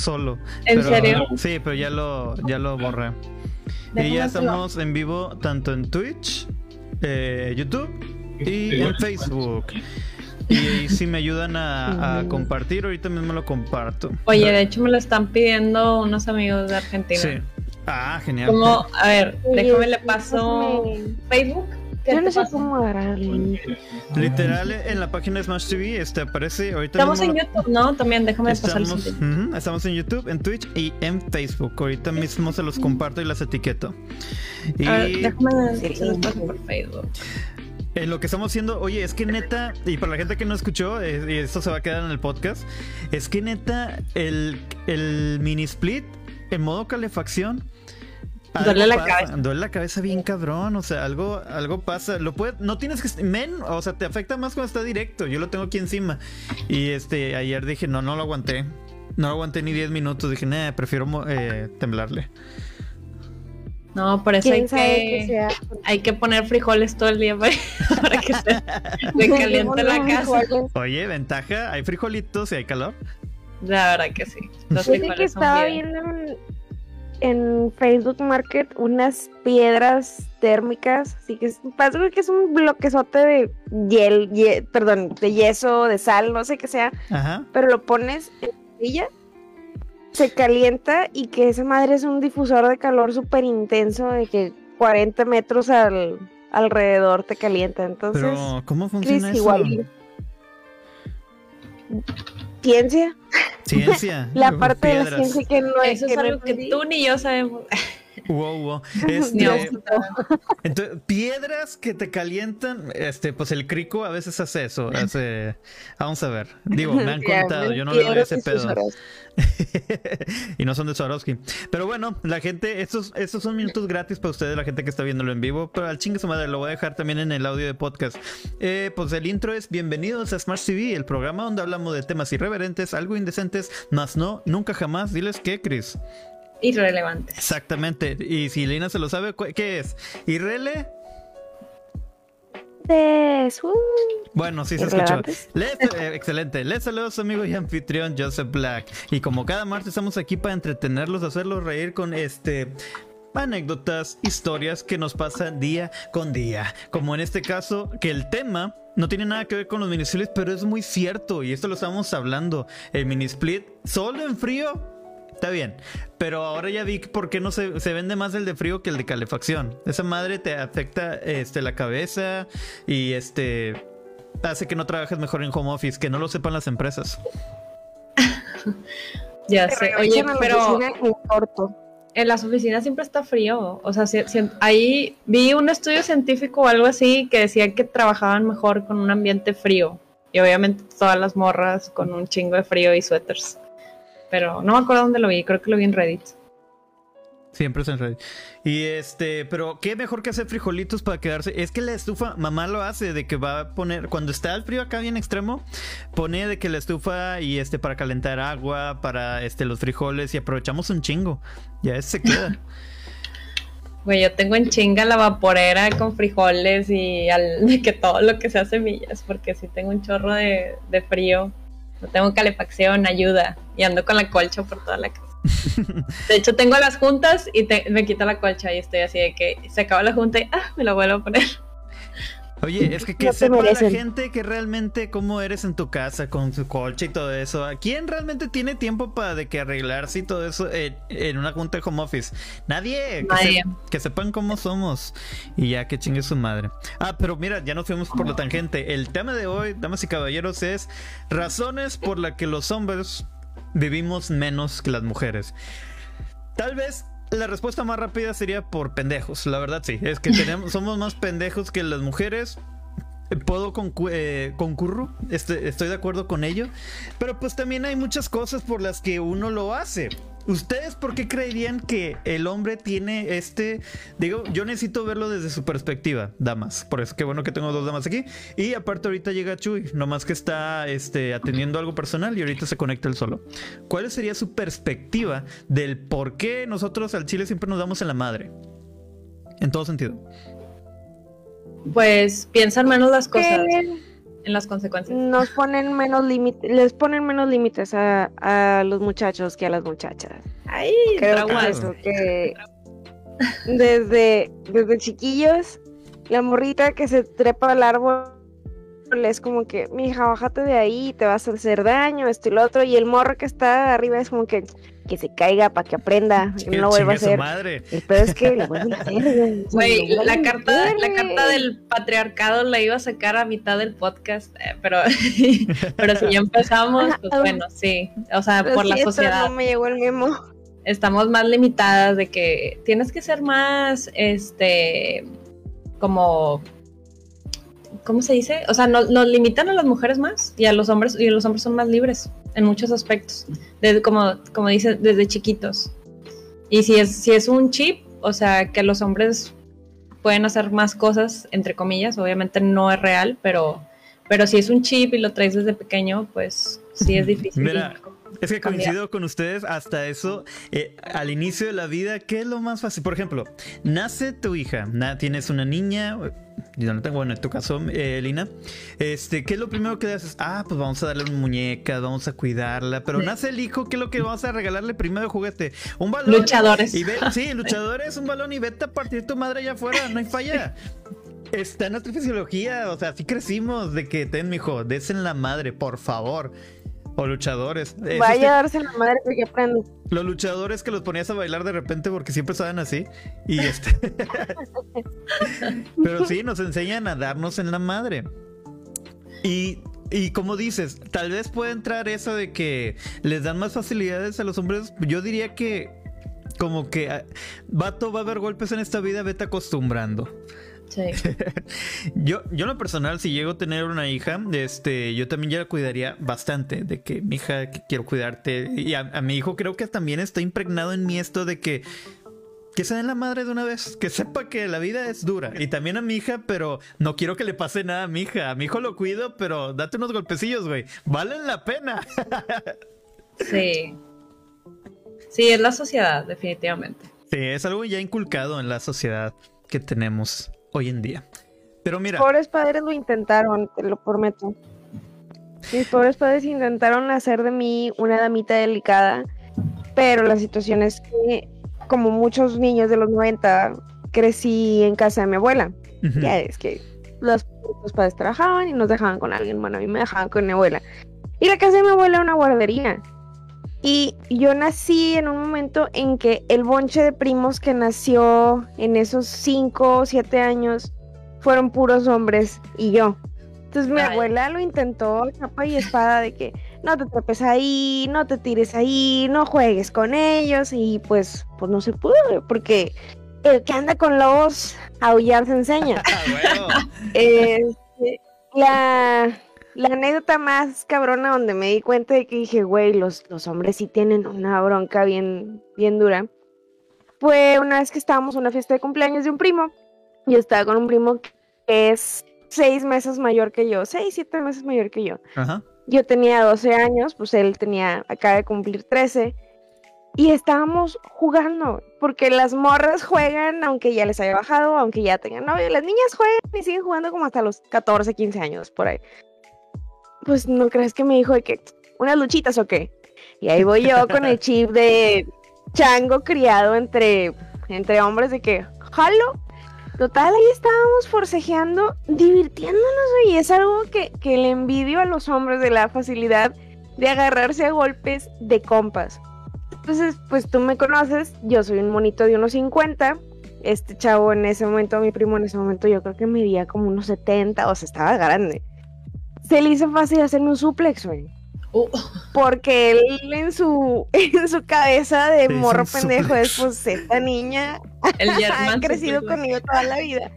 solo. ¿En serio? Sí, pero ya lo, ya lo borré. y ya estamos en vivo tanto en Twitch, eh, YouTube y en Facebook. Y si me ayudan a, compartir, ahorita mismo lo comparto. Oye, de hecho me lo están pidiendo unos amigos de Argentina. Sí. Ah, genial. Como, a ver, déjame le paso Facebook. Yo no sé cómo agarrarlo. Literal, en la página de Smash TV este, aparece ahorita. Estamos en YouTube, ¿no? También déjame estamos, pasar Estamos en YouTube, en Twitch y en Facebook. Ahorita mismo se los comparto y las etiqueto. Y... déjame se los paso por Facebook. En lo que estamos haciendo, oye, es que neta, y para la gente que no escuchó, eh, y esto se va a quedar en el podcast, es que neta, el, el mini split en modo calefacción. Duele la cabeza. Duele la cabeza bien cabrón, o sea, algo, algo pasa. Lo puede, no tienes que, men, o sea, te afecta más cuando está directo. Yo lo tengo aquí encima. Y este, ayer dije, no, no lo aguanté. No lo aguanté ni 10 minutos. Dije, nah, prefiero eh, temblarle. No, por eso hay que, hay que poner frijoles todo el día para, que se, caliente la casa. Oye, ventaja, hay frijolitos y hay calor. La verdad que sí. Los que estaba viendo en, Facebook Market unas piedras térmicas, así que es, parece que es un bloquezote de hiel, perdón, de yeso, de sal, no sé qué sea, pero lo pones en la silla se calienta y que esa madre es un difusor de calor súper intenso de que 40 metros al, alrededor te calienta. Entonces, Pero, ¿cómo funciona eso? Ciencia. Ciencia. la parte de la ciencia que no es. Eso es algo que tú ni yo sabemos. Wow, wow. Este, entonces, piedras que te calientan, este, pues el crico a veces hace eso. Hace, vamos a ver. Digo, me han contado, yo no le doy ese pedo. y no son de Swarovski. Pero bueno, la gente, estos, estos son minutos gratis para ustedes, la gente que está viéndolo en vivo. Pero al chingue su madre, lo voy a dejar también en el audio de podcast. Eh, pues el intro es Bienvenidos a Smart TV, el programa donde hablamos de temas irreverentes, algo indecentes, más no, nunca jamás. Diles qué, Chris. Irrelevantes. Exactamente. Y si Lina se lo sabe, ¿qué es? ¿Irrele? Bueno, sí se escuchó. Eh, excelente. Les saludos amigo y anfitrión Joseph Black. Y como cada martes estamos aquí para entretenerlos, hacerlos reír con este anécdotas, historias que nos pasan día con día. Como en este caso, que el tema no tiene nada que ver con los mini splits, pero es muy cierto. Y esto lo estamos hablando. El mini split solo en frío Está bien. Pero ahora ya vi por qué no se, vende más el de frío que el de calefacción. Esa madre te afecta este, la cabeza y este hace que no trabajes mejor en home office, que no lo sepan las empresas. ya sé. Oye, pero en las oficinas siempre está frío. O sea, ahí vi un estudio científico o algo así que decía que trabajaban mejor con un ambiente frío. Y obviamente todas las morras con un chingo de frío y suéteres pero no me acuerdo dónde lo vi, creo que lo vi en Reddit. Siempre es en Reddit. Y este, pero qué mejor que hacer frijolitos para quedarse. Es que la estufa, mamá lo hace, de que va a poner, cuando está el frío acá bien extremo, pone de que la estufa y este para calentar agua, para este los frijoles y aprovechamos un chingo. Ya ese se queda. Güey, yo tengo en chinga la vaporera con frijoles y al, de que todo lo que sea semillas, porque si tengo un chorro de, de frío. No tengo calefacción, ayuda. Y ando con la colcha por toda la casa. De hecho, tengo las juntas y me quito la colcha y estoy así de que se acaba la junta y ah, me la vuelvo a poner. Oye, es que que sepa la gente que realmente cómo eres en tu casa con su colcha y todo eso. ¿Quién realmente tiene tiempo para de que arreglarse y todo eso en, una junta de home office? Nadie. Que, sepan cómo somos. Y ya que chingue su madre. Ah, pero mira, ya nos fuimos por la tangente. El tema de hoy, damas y caballeros, es razones por las que los hombres vivimos menos que las mujeres. Tal vez la respuesta más rápida sería por pendejos, la verdad sí. Es que tenemos, somos más pendejos que las mujeres. Puedo eh, concurro, este, estoy de acuerdo con ello. Pero pues también hay muchas cosas por las que uno lo hace. ¿Ustedes por qué creerían que el hombre tiene este... Digo, yo necesito verlo desde su perspectiva, damas. Por eso qué bueno que tengo dos damas aquí. Y aparte ahorita llega Chuy, nomás que está este, atendiendo algo personal y ahorita se conecta él solo. ¿Cuál sería su perspectiva del por qué nosotros al Chile siempre nos damos en la madre? En todo sentido. Pues piensan menos las cosas. En las consecuencias. Nos ponen menos límites, les ponen menos límites a, a, los muchachos que a las muchachas. Ay, creo que eso, que desde, desde chiquillos, la morrita que se trepa al árbol es como que, mija, bájate de ahí, te vas a hacer daño, esto y lo otro, y el morro que está arriba es como que, que se caiga para que aprenda, que no lo vuelva a hacer. Madre. El peor es que a hacer. Güey, la carta, la carta del patriarcado la iba a sacar a mitad del podcast, eh, pero, pero si ya empezamos, pues bueno, sí. O sea, por la sociedad. No me llegó el memo. Estamos más limitadas de que tienes que ser más, este, como ¿cómo se dice? O sea, nos, limitan a las mujeres más y a los hombres, y los hombres son más libres en muchos aspectos, desde, como, como dice, desde chiquitos. Y si es, si es un chip, o sea, que los hombres pueden hacer más cosas, entre comillas, obviamente no es real, pero, pero si es un chip y lo traes desde pequeño, pues sí es difícil. Mira, es que coincido con ustedes hasta eso. Eh, al inicio de la vida, ¿qué es lo más fácil? Por ejemplo, nace tu hija, tienes una niña, yo no tengo, bueno, en tu caso, eh, Lina, este, ¿qué es lo primero que haces? Ah, pues vamos a darle una muñeca, vamos a cuidarla, pero nace el hijo, ¿qué es lo que vamos a regalarle primero de juguete? Un balón. Luchadores. Y sí, luchadores, un balón y vete a partir tu madre allá afuera, no hay falla. Está en nuestra fisiología, o sea, así crecimos de que ten, mijo, des en la madre, por favor. O luchadores. Vaya a darse la madre que aprende. Los luchadores que los ponías a bailar de repente porque siempre estaban así. Y este. Pero sí, nos enseñan a darnos en la madre. Y, y como dices, tal vez puede entrar eso de que les dan más facilidades a los hombres. Yo diría que como que ah, vato va a haber golpes en esta vida, vete acostumbrando. yo, yo en lo personal, si llego a tener una hija, este, yo también ya la cuidaría bastante, de que mi hija, quiero cuidarte. Y a, mi hijo creo que también está impregnado en mí esto de que que se den la madre de una vez, que sepa que la vida es dura. Y también a mi hija, pero no quiero que le pase nada a mi hija. A mi hijo lo cuido, pero date unos golpecillos, güey. Valen la pena. sí. Sí, es la sociedad, definitivamente. Sí, es algo ya inculcado en la sociedad que tenemos hoy en día. Pero mira. Mis pobres padres lo intentaron, te lo prometo. Mis pobres padres intentaron hacer de mí una damita delicada, pero la situación es que, como muchos niños de los 90, crecí en casa de mi abuela. Ya es que los, los, padres trabajaban y nos dejaban con alguien. Bueno, a mí me dejaban con mi abuela. Y la casa de mi abuela era una guardería. Y yo nací en un momento en que el bonche de primos que nació en esos 5 o 7 años fueron puros hombres y yo. Entonces mi abuela lo intentó capa y espada de que no te trepes ahí, no te tires ahí, no juegues con ellos y pues, pues no se pudo porque el que anda con lobos aullar se enseña. Ah, este, la la anécdota más cabrona donde me di cuenta de que dije, güey, los, los hombres sí tienen una bronca bien, bien dura, fue una vez que estábamos en una fiesta de cumpleaños de un primo. Yo estaba con un primo que es seis meses mayor que yo, seis, siete meses mayor que yo. Yo tenía 12 años, pues él tenía, acaba de cumplir 13. Y estábamos jugando, porque las morras juegan aunque ya les haya bajado, aunque ya tengan novio. Las niñas juegan y siguen jugando como hasta los 14, 15 años, por ahí pues no crees que me dijo de que unas luchitas o qué. Y ahí voy yo con el chip de chango criado entre, entre hombres de que, jalo. Total, ahí estábamos forcejeando, divirtiéndonos, y es algo que, que le envidio a los hombres de la facilidad de agarrarse a golpes de compas. Entonces, pues tú me conoces, yo soy un monito de unos 50. Este chavo en ese momento, mi primo en ese momento, yo creo que medía como unos 70, o sea, estaba grande se le hizo fácil hacerme un suplex, güey. Uh. Porque él en su, en su cabeza de morro pendejo es pues esta niña ha crecido conmigo toda la vida.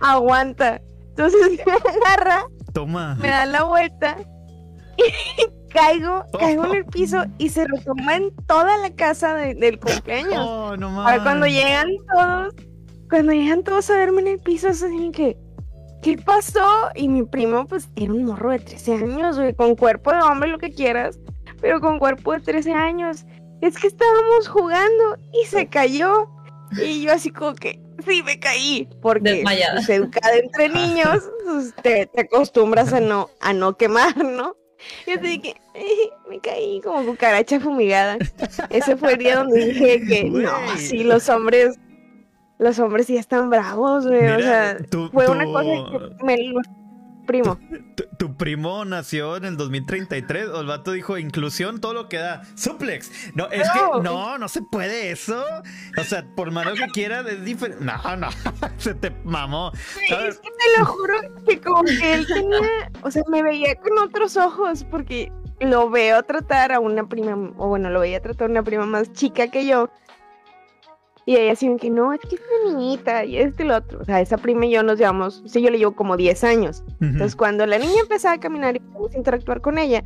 Aguanta. Entonces me agarra, Toma. me da la vuelta y caigo, caigo en el piso y se lo toma en toda la casa del cumpleaños. Oh, no Ahora cuando llegan todos, cuando llegan todos a verme en el piso, es así que ¿qué pasó? Y mi primo, pues, era un morro de 13 años, güey, con cuerpo de hombre, lo que quieras, pero con cuerpo de 13 años. Es que estábamos jugando y se cayó. Y yo así como que, sí me caí. Porque pues, educada entre niños, pues, te, acostumbras a no, a no quemar, ¿no? Yo te dije, me caí como cucaracha fumigada. Ese fue el día donde dije que no, sí, los hombres, los hombres sí están bravos, güey. o sea, fue una cosa que me primo. Tu, primo nació en el 2033. O el vato dijo inclusión, todo lo que da. Suplex. No, es que no, no se puede eso. O sea, por malo que quiera, es diferente. No, no, se te mamó. es que te lo juro que como que él tenía, o sea, me veía con otros ojos porque lo veo tratar a una prima, o bueno, lo veía tratar a una prima más chica que yo y ella así que no, es que es una niñita y este y lo otro. O sea, esa prima y yo nos llevamos, sí, yo le llevo como 10 años. Entonces, cuando la niña empezaba a caminar y pudimos interactuar con ella,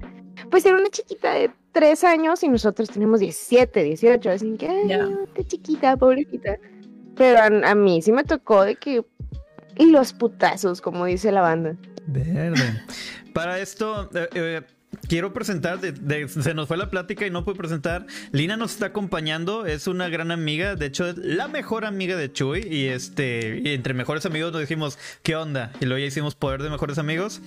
pues era una chiquita de 3 años y nosotros tenemos 17, 18. Así que, ay, qué chiquita, pobrecita. Pero a, mí sí me tocó de que. Y los putazos, como dice la banda. Verde. Para esto, eh, eh, quiero presentar, se nos fue la plática y no pude presentar. Lina nos está acompañando, es una gran amiga, de hecho es la mejor amiga de Chuy y este, entre mejores amigos nos dijimos, ¿qué onda? Y luego ya hicimos poder de mejores amigos.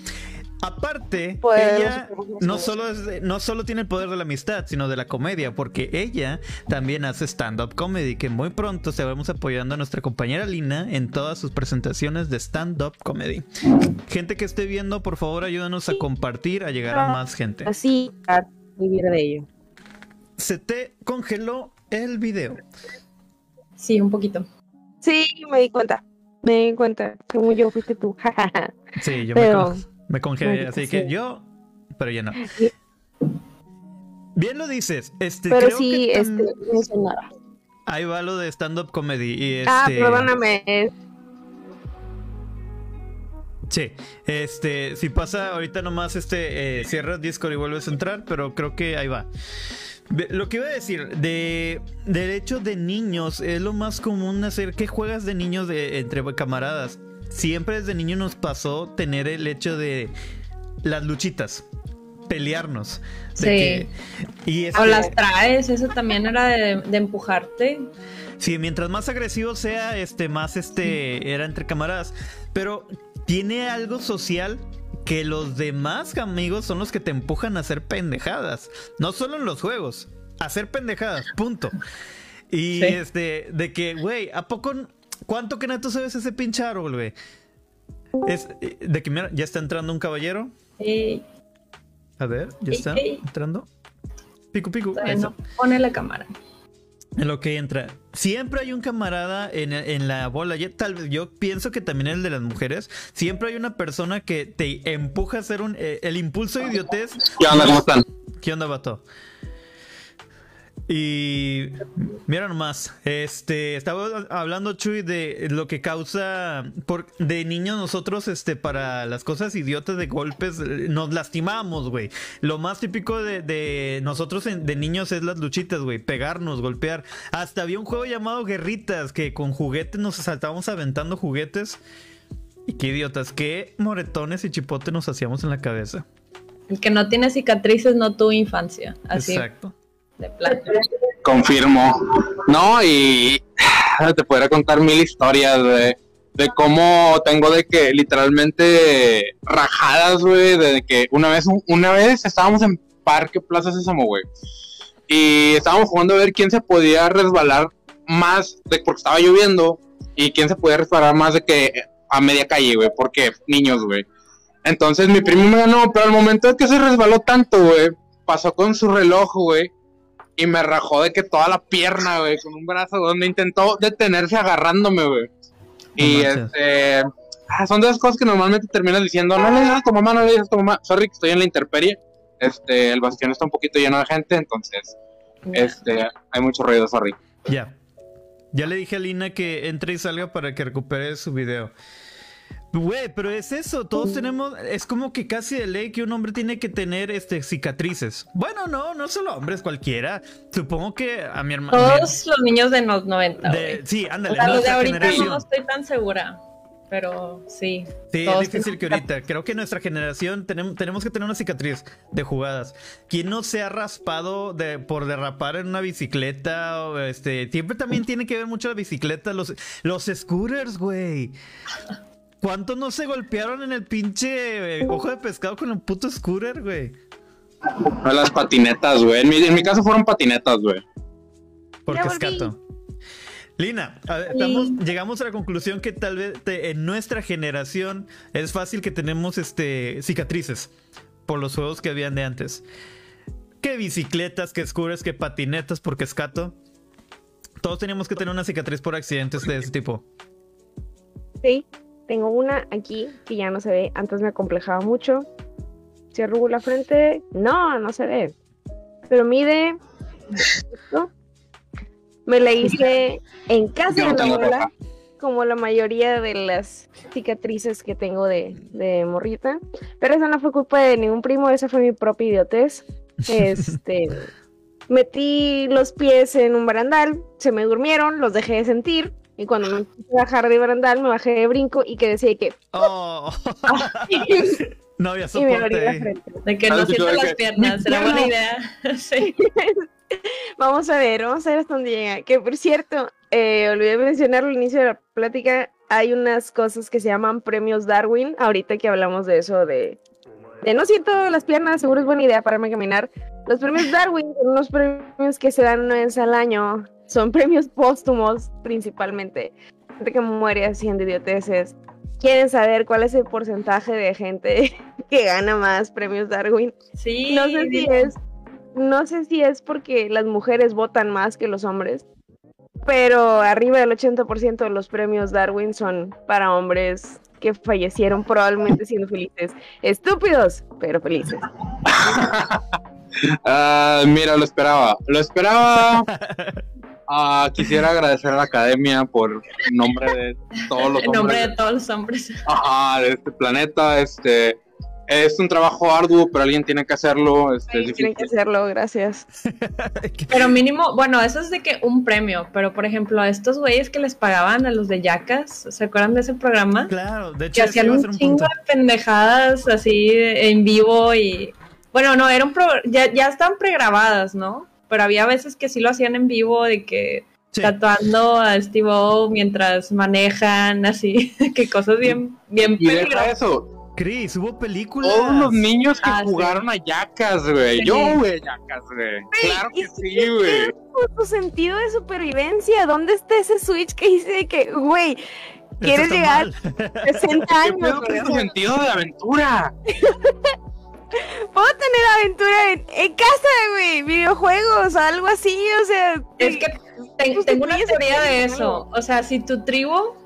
Aparte, ella no solo, no solo tiene el poder de la amistad, sino de la comedia, porque ella también hace stand-up comedy, que muy pronto se vamos apoyando a nuestra compañera Lina en todas sus presentaciones de stand-up comedy. Gente que esté viendo, por favor, ayúdanos a compartir, a llegar a más gente. Así, a vivir de ello. Se te congeló el video. Sí, un poquito. Sí, me di cuenta. Me di cuenta. Como yo fuiste tú. sí, yo me me congelé, así que yo, pero ya no. Bien lo dices. Este, pero sí, este, Ahí va lo de stand-up comedy. Y Ah, este, perdóname. Sí, este, si pasa ahorita nomás este, eh, cierras Discord y vuelves a entrar, pero creo que ahí va. Lo que iba a decir, de del hecho de niños, es lo más común hacer. ¿Qué juegas de niños de, entre camaradas? Siempre desde niño nos pasó tener el hecho de las luchitas, pelearnos. sí. y o las traes, eso también era de, empujarte. Sí, mientras más agresivo sea, este, más este, era entre camaradas. Pero tiene algo social que los demás amigos son los que te empujan a hacer pendejadas. No solo en los juegos, a hacer pendejadas, punto. Y este, de que, güey, ¿a poco ¿Cuánto que neto sabes ese pinche árbol, güey? Es, de que mira, ya está entrando un caballero. A ver, ya está entrando. Pico, pico. pone la cámara. En lo que entra. Siempre hay un camarada en, la bola. Yo, tal vez yo pienso que también el de las mujeres. Siempre hay una persona que te empuja a hacer un. Eh, el impulso de idiotez. ¿Qué onda? ¿Cómo están? ¿Qué onda, vato? Y mira nomás, este, estaba hablando Chuy de lo que causa por, de niños nosotros, este, para las cosas idiotas de golpes, nos lastimamos, güey. Lo más típico de, nosotros de niños es las luchitas, güey, pegarnos, golpear. Hasta había un juego llamado Guerritas que con juguetes nos saltábamos aventando juguetes. Y qué idiotas, qué moretones y chipotes nos hacíamos en la cabeza. El que no tiene cicatrices no tuvo infancia. Así. Exacto Confirmo. No, y te podría contar mil historias de, de cómo tengo de que literalmente rajadas, güey, de que una vez, una vez estábamos en Parque Plaza Sésamo, güey. Y estábamos jugando a ver quién se podía resbalar más de porque estaba lloviendo y quién se podía resbalar más de que a media calle, güey, porque niños, güey. Entonces mi primo me ganó, pero al momento de que se resbaló tanto, güey, pasó con su reloj, güey, y me rajó de que toda la pierna, güey, con un brazo donde intentó detenerse agarrándome, güey. y este. Ah, son de esas cosas que normalmente terminas diciendo, no le digas a tu mamá, no le digas a tu mamá. Sorry que estoy en la intemperie. Este, el bastión está un poquito lleno de gente, entonces, este, hay mucho ruido, sorry. Ya. Ya le dije a Lina que entre y salga para que recupere su video. Güey, pero es eso, todos tenemos, es como que casi de ley que un hombre tiene que tener este cicatrices. Bueno, no, no solo hombres, cualquiera. Supongo que a mi hermano. Todos los niños de los 90. sí, ándale. O sea, los de ahorita no estoy tan segura. pero sí. Sí, es difícil que ahorita. Creo que nuestra generación tenemos, tenemos que tener una cicatriz de jugadas. ¿Quién no se ha raspado de, por derrapar en una bicicleta? O este, siempre también tiene que ver mucho la bicicleta, los, los scooters, güey. ¿Cuántos no se golpearon en el pinche eh, ojo de pescado con un puto scooter, güey? Las patinetas, güey. En mi, en mi caso fueron patinetas, güey. Porque escato. Lina, llegamos a la conclusión que tal vez en nuestra generación es fácil que tenemos este, cicatrices por los juegos que habían de antes. Que bicicletas, que escures, que patinetas, porque escato. Todos teníamos que tener una cicatriz por accidentes de ese tipo. Sí, tengo una aquí que ya no se ve. Antes me acomplejaba mucho. Si arrugo la frente, no, no se ve. Pero mide me la hice en casa de la abuela, como la mayoría de las cicatrices que tengo de, de morrita. Pero esa no fue culpa de ningún primo, esa fue mi propia idiotez. Este, metí los pies en un barandal, se me durmieron, los dejé de sentir. Y cuando me empecé a bajar de barandal, me bajé de brinco y que decía que. Oh. no había soporte. De que no siento las piernas, era buena idea. sí. vamos a ver, vamos a ver hasta dónde llega. Que por cierto, eh, olvidé mencionar al inicio de la plática, hay unas cosas que se llaman premios Darwin. Ahorita que hablamos de eso, de, de no siento las piernas, seguro es buena idea para caminar. Los premios Darwin son unos premios que se dan una vez al año. Son premios póstumos principalmente. Gente que muere haciendo idioteces. Quieren saber cuál es el porcentaje de gente que gana más premios Darwin. Sí. No sé si es no sé si es porque las mujeres votan más que los hombres, pero arriba del 80% de los premios Darwin son para hombres que fallecieron probablemente siendo felices. Estúpidos, pero felices. Ah, mira, lo esperaba. Lo esperaba. Ah, quisiera agradecer a la academia por nombre de todos los hombres. Nombre de todos los hombres. Ajá, de este planeta. Este, es un trabajo arduo, pero alguien tiene que hacerlo. Este, tiene que hacerlo, gracias. pero mínimo, bueno, eso es de que un premio, pero por ejemplo, a estos güeyes que les pagaban a los de Yacas, ¿se acuerdan de ese programa? Claro, de hecho, que hacían un, chingo de pendejadas así en vivo y. Bueno, no, eran ya, ya están pregrabadas, ¿no? Pero había veces que sí lo hacían en vivo, de que tatuando a Steve O mientras manejan, así, que cosas bien, bien peligrosas. eso, Chris, hubo películas. Todos los niños que ah, jugaron a Yacas, güey. Yo jugué Yacas, güey. Claro que sí, güey. tu sentido de supervivencia? ¿Dónde está ese switch que dice que, güey, quieres llegar a 60 años? ¿Qué tu sentido de aventura? Puedo tener aventura en, casa, güey, videojuegos, algo así, o sea. Es que tengo una teoría de eso. O sea, si tu tribu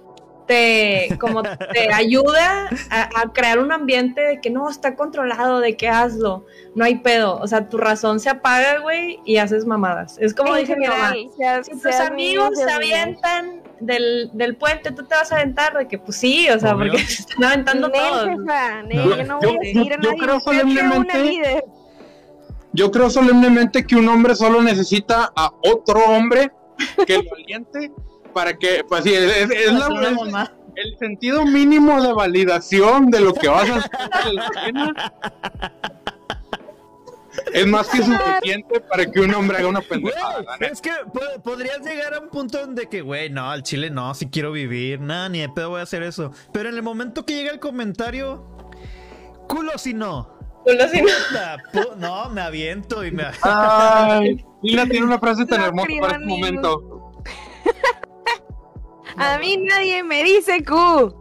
te, como te ayuda a, crear un ambiente de que no, está controlado, de que hazlo, no hay pedo. O sea, tu razón se apaga, güey, y haces mamadas. Es como dije mi mamá. si tus amigos se avientan del, del, puente, tú te vas a aventar, de que pues sí, o sea, porque se están aventando todos. yo no voy a decir a nadie, creo solemnemente, yo creo solemnemente que un hombre solo necesita a otro hombre que lo aliente para que, pues sí, es, el sentido mínimo de validación de lo que vas a hacer en la escena. Es más que suficiente para que un hombre haga una pendejada. es que podrías llegar a un punto donde que, güey, no, al chile no, si quiero vivir, nada, ni de pedo voy a hacer eso. Pero en el momento que llega el comentario, culo si no. Culo si no. No, me aviento y me. Ay, Lila tiene una frase tan hermosa para este momento. A mí nadie me dice Q.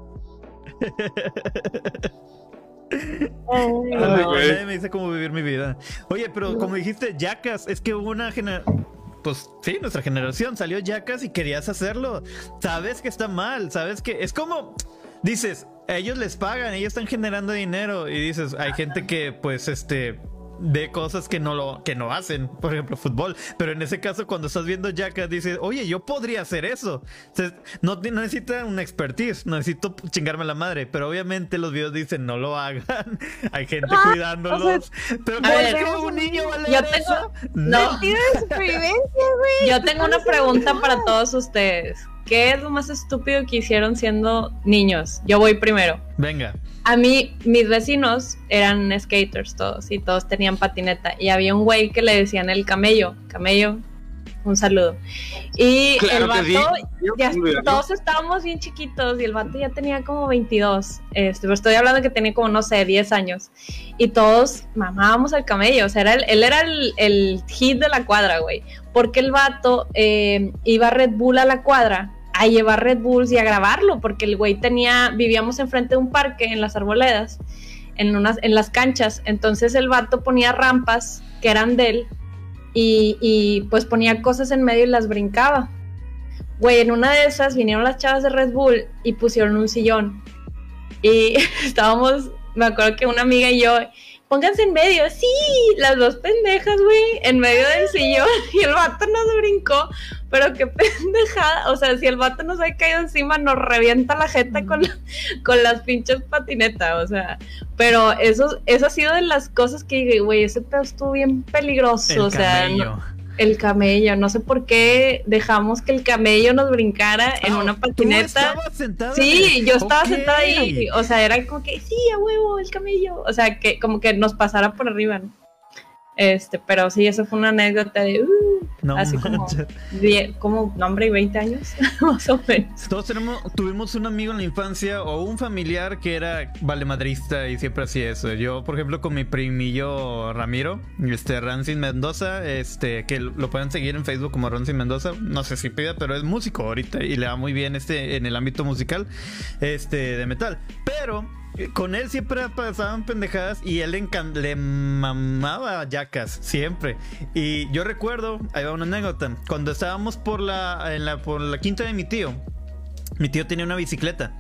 nadie me dice cómo vivir mi vida. Oye, pero como dijiste, Jackas, es que hubo una generación. Pues sí, nuestra generación salió Jackas y querías hacerlo. Sabes que está mal, sabes que es como. Dices, ellos les pagan, ellos están generando dinero. Y dices, hay gente que, pues, este de cosas que no lo que no hacen, por ejemplo, fútbol, pero en ese caso cuando estás viendo Jackass dices, "Oye, yo podría hacer eso." no, no necesita una expertise, no necesito chingarme la madre, pero obviamente los videos dicen, "No lo hagan." Hay gente ah, cuidándolos. pero ¿cómo un niño vale yo tengo, No. Yo tengo una pregunta para todos ustedes. ¿Qué es lo más estúpido que hicieron siendo niños? Yo voy primero. Venga. A mí, mis vecinos eran skaters todos y todos tenían patineta. Y había un güey que le decían el camello. Camello, un saludo. Y el vato, ya, todos estábamos bien chiquitos y el vato ya tenía como 22. Este, pero estoy hablando que tenía como, no sé, 10 años. Y todos mamábamos al camello. O sea, era él era el, hit de la cuadra, güey. Porque el vato eh, iba a Red Bull a la cuadra a llevar Red Bulls y a grabarlo, porque el güey tenía, vivíamos enfrente de un parque en las arboledas, en, unas, en las canchas. Entonces el vato ponía rampas que eran de él y, pues ponía cosas en medio y las brincaba. Güey, en una de esas vinieron las chavas de Red Bull y pusieron un sillón. Y estábamos, me acuerdo que una amiga y yo, pónganse en medio, sí, las dos pendejas, güey, en medio del sillón y el vato nos brincó, pero qué pendejada, o sea, si el vato nos ha caído encima, nos revienta la jeta con, con las pinches patinetas, o sea, pero eso, eso ha sido de las cosas que, güey, ese pedo estuvo bien peligroso, o sea, el camello, no sé por qué dejamos que el camello nos brincara en una patineta. Sí, yo estaba sentada ahí, o sea, era como que sí, a huevo, el camello, o sea, que como que nos pasara por arriba, ¿no? Este, pero sí, eso fue una anécdota de uh, así como, como nombre y 20 años, más o menos. Todos tenemos, tuvimos un amigo en la infancia o un familiar que era valemadrista y siempre hacía eso. Yo, por ejemplo, con mi primillo Ramiro, este Rancin Mendoza, este, que lo pueden seguir en Facebook como Rancin Mendoza, no sé si pida, pero es músico ahorita y le va muy bien este en el ámbito musical, este, de metal. Pero con él siempre pasaban pendejadas y él le mamaba yacas, siempre. Y yo recuerdo, ahí va una anécdota, cuando estábamos por la, en la, por la quinta de mi tío, mi tío tenía una bicicleta,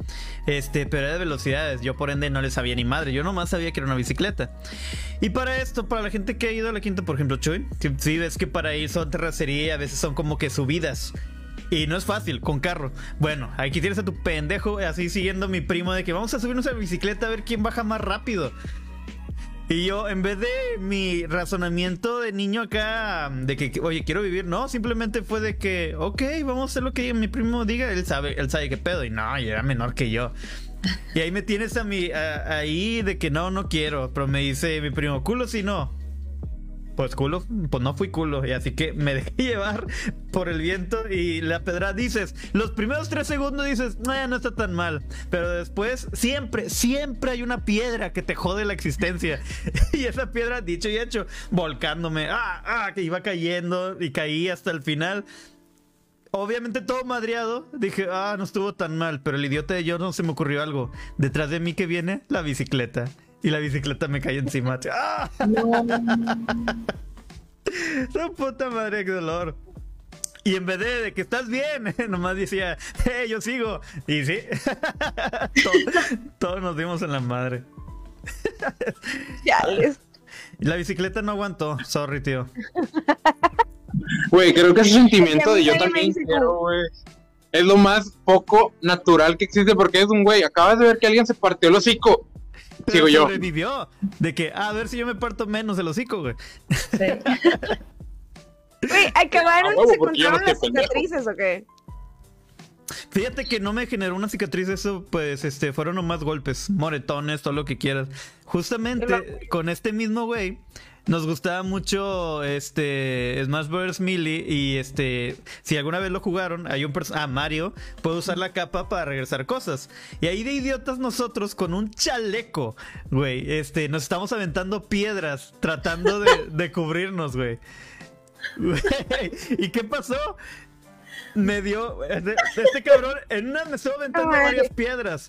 este, pero era de velocidades. Yo por ende no le sabía ni madre. Yo nomás sabía que era una bicicleta. Y para esto, para la gente que ha ido a la quinta, por ejemplo, Chuy, si ves que para ir son terracería, a veces son como que subidas. Y no es fácil, con carro. Bueno, aquí tienes a tu pendejo así siguiendo a mi primo de que vamos a subirnos a la bicicleta a ver quién baja más rápido. Y yo, en vez de mi razonamiento de niño acá, de que, oye, quiero vivir, no, simplemente fue de que, ok, vamos a hacer lo que mi primo diga, él sabe, él sabe qué pedo, y no, y era menor que yo. Y ahí me tienes a mí, ahí de que no, no quiero, pero me dice mi primo, culo si no. Pues culo, pues no fui culo. Y así que me dejé llevar por el viento y la pedra dices, los primeros tres segundos dices, no, no está tan mal. Pero después, siempre, siempre hay una piedra que te jode la existencia. y esa piedra, dicho y hecho, volcándome, ah, ah, que iba cayendo y caí hasta el final. Obviamente todo madreado. Dije, ah, no estuvo tan mal. Pero el idiota de yo no se me ocurrió algo. Detrás de mí que viene la bicicleta y la bicicleta me cae encima. ¡Ah! No. puta madre, qué dolor. Y en vez de, que estás bien, nomás decía, hey, yo sigo. Y sí, todos, nos dimos en la madre. Y la bicicleta no aguantó, sorry, tío. Güey, creo que ese sentimiento de yo también quiero, güey. Es lo más poco natural que existe porque es un güey. Acabas de ver que alguien se partió el hocico pero sobrevivió. De que, ah, a ver si yo me parto menos el hocico, güey. Sí. Güey, acabaron y se encontraron las cicatrices o qué? Fíjate que no me generó una cicatriz eso, pues este, fueron nomás golpes, moretones, todo lo que quieras. Justamente con este mismo güey, nos gustaba mucho este Smash Bros. Melee y este si alguna vez lo jugaron, hay un ah, Mario puede usar la capa para regresar cosas. Y ahí de idiotas nosotros con un chaleco, güey, este nos estamos aventando piedras tratando de, de cubrirnos, güey. ¿Y qué pasó? Me dio. Este, este, cabrón, en una me estuvo aventando varias piedras.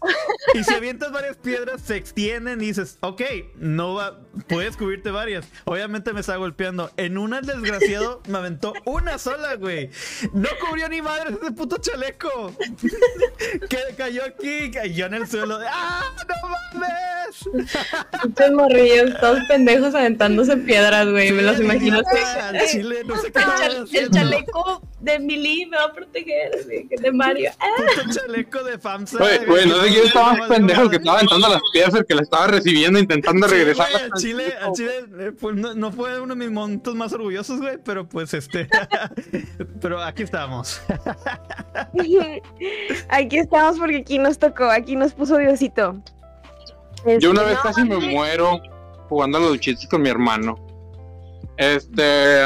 Y si avientas varias piedras, se extienden y dices, ok, no va, puedes cubrirte varias. Obviamente me está golpeando. En una, el desgraciado me aventó una sola, güey. No cubrió ni madre ese puto chaleco. que cayó aquí, cayó en el suelo. ¡Ah, no mames! Muchos morrillos, todos pendejos aventándose piedras, güey. me los imagino. Chile, no sé qué. El, chaleco de Mili me va a proteger de Mario. ¡Ah! chaleco de FAMSA. Güey, no sé quién estaba más pendejo que estaba aventando las piedras, el que la estaba recibiendo, intentando regresar. a Chile, a Chile eh, pues, no, fue uno de mis momentos más orgullosos, güey, pero pues este. pero aquí estamos. aquí estamos porque aquí nos tocó, aquí nos puso Diosito. Yo una vez casi me muero jugando a los chistes con mi hermano. Este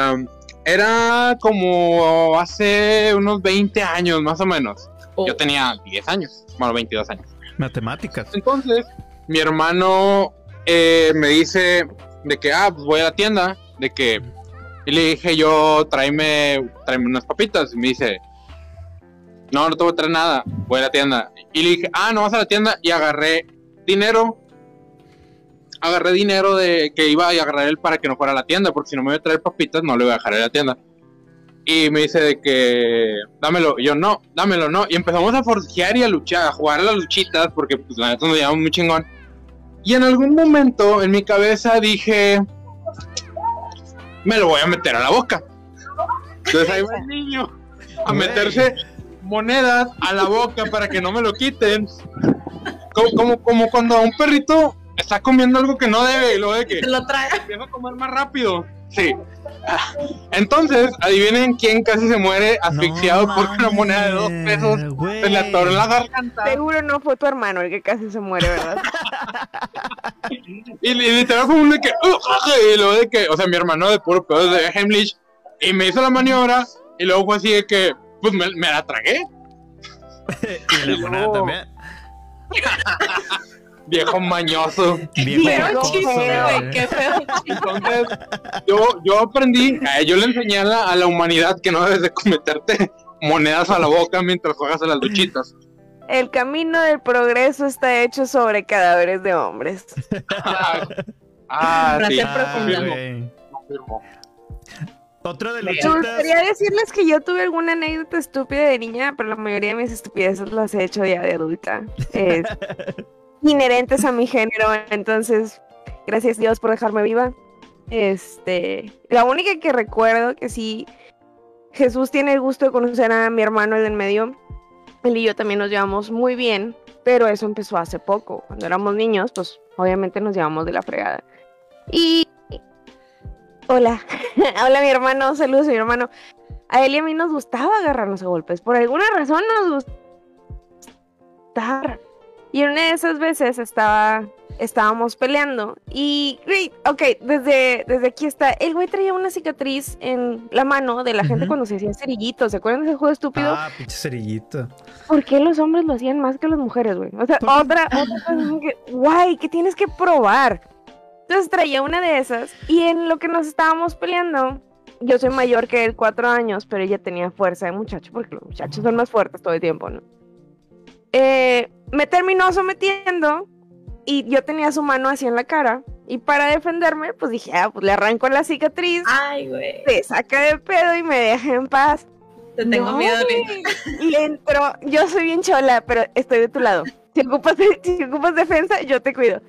era como hace unos 20 años más o menos. Yo oh. tenía 10 años, bueno, 22 años. Matemáticas. Entonces, mi hermano eh, me dice de que, ah, pues voy a la tienda, de que, y le dije yo, tráeme, tráeme unas papitas, y me dice, no, no te voy a traer nada, voy a la tienda. Y le dije, ah, no vas a la tienda, y agarré dinero, agarré dinero de que iba a agarrar él para que no fuera a la tienda, porque si no me voy a traer papitas, no le voy a dejar a la tienda. Y me dice de que, dámelo, y yo, no, dámelo, no. Y empezamos a forjear y a luchar, a jugar a las luchitas, porque pues la neta nos llevamos muy chingón. Y en algún momento en mi cabeza dije, me lo voy a meter a la boca. Entonces ahí va el niño a meterse monedas a la boca para que no me lo quiten. Como, como, como cuando un perrito está comiendo algo que no debe y luego de que lo trae. empieza a comer más rápido. Sí. Entonces, adivinen quién casi se muere asfixiado por una moneda de dos pesos. Se le atoró la garganta. Seguro no fue tu hermano el que casi se muere, ¿verdad? y, literal fue un de que. y luego de que, o sea, mi hermano de puro pedo de Heimlich. Y me hizo la maniobra. Y luego fue así de que, pues me, me la tragué. y la moneda también. Viejo mañoso. Viejo güey, qué feo. Entonces, yo, yo aprendí, eh, yo le enseñé a la, a la, humanidad que no debes de cometerte monedas a la boca mientras juegas a las duchitas. El camino del progreso está hecho sobre cadáveres de hombres. ah, sí. Otro de las Me gustaría decirles que yo tuve alguna anécdota estúpida de niña, pero la mayoría de mis estupideces las he hecho ya de adulta. Es inherentes a mi género, entonces gracias Dios por dejarme viva. Este, la única que recuerdo que sí Jesús tiene el gusto de conocer a mi hermano el en medio. Él y yo también nos llevamos muy bien, pero eso empezó hace poco. Cuando éramos niños, pues obviamente nos llevamos de la fregada. Y hola, hola mi hermano, saludos mi hermano. A él y a mí nos gustaba agarrarnos a golpes. Por alguna razón nos gustaba y una de esas veces estaba, estábamos peleando y, great, ok, desde, desde aquí está, el güey traía una cicatriz en la mano de la gente cuando se hacían cerillitos, ¿se acuerdan de ese juego estúpido? Ah, pinche cerillito. ¿Por qué los hombres lo hacían más que las mujeres, güey? O sea, otra, otra que, guay, que tienes que probar. Entonces traía una de esas y en lo que nos estábamos peleando, yo soy mayor que él, cuatro años, pero ella tenía fuerza de muchacho, porque los muchachos son más fuertes todo el tiempo, ¿no? Eh, me terminó sometiendo y yo tenía su mano así en la cara. Y para defenderme, pues dije, ah, pues le arranco la cicatriz. Ay, güey. Se saca de pedo y me deja en paz. Te tengo miedo, Y entro, yo soy bien chola, pero estoy de tu lado. Si ocupas, si ocupas defensa, yo te cuido.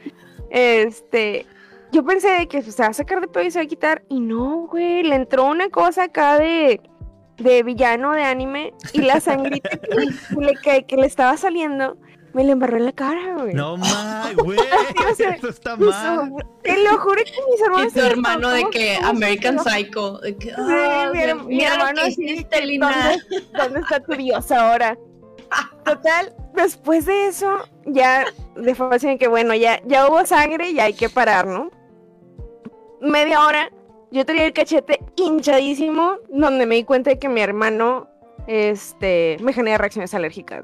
Este, yo pensé que se va a sacar de pedo y se va a quitar. Y no, güey, le entró una cosa acá de de villano de anime y la sangrita que, que, le estaba saliendo me le embarró en la cara, güey. No más, güey. Eso está mal. Te lo juro que mis hermanos. Y tu hermano de que American Psycho. De que, oh, mi, mi, hermano así. ¿dónde, ¿Dónde está tu dios ahora? Total, después de eso, ya de fácil que bueno, ya, ya hubo sangre y hay que parar, ¿no? Media hora yo tenía el cachete hinchadísimo, donde me di cuenta de que mi hermano este, me genera reacciones alérgicas.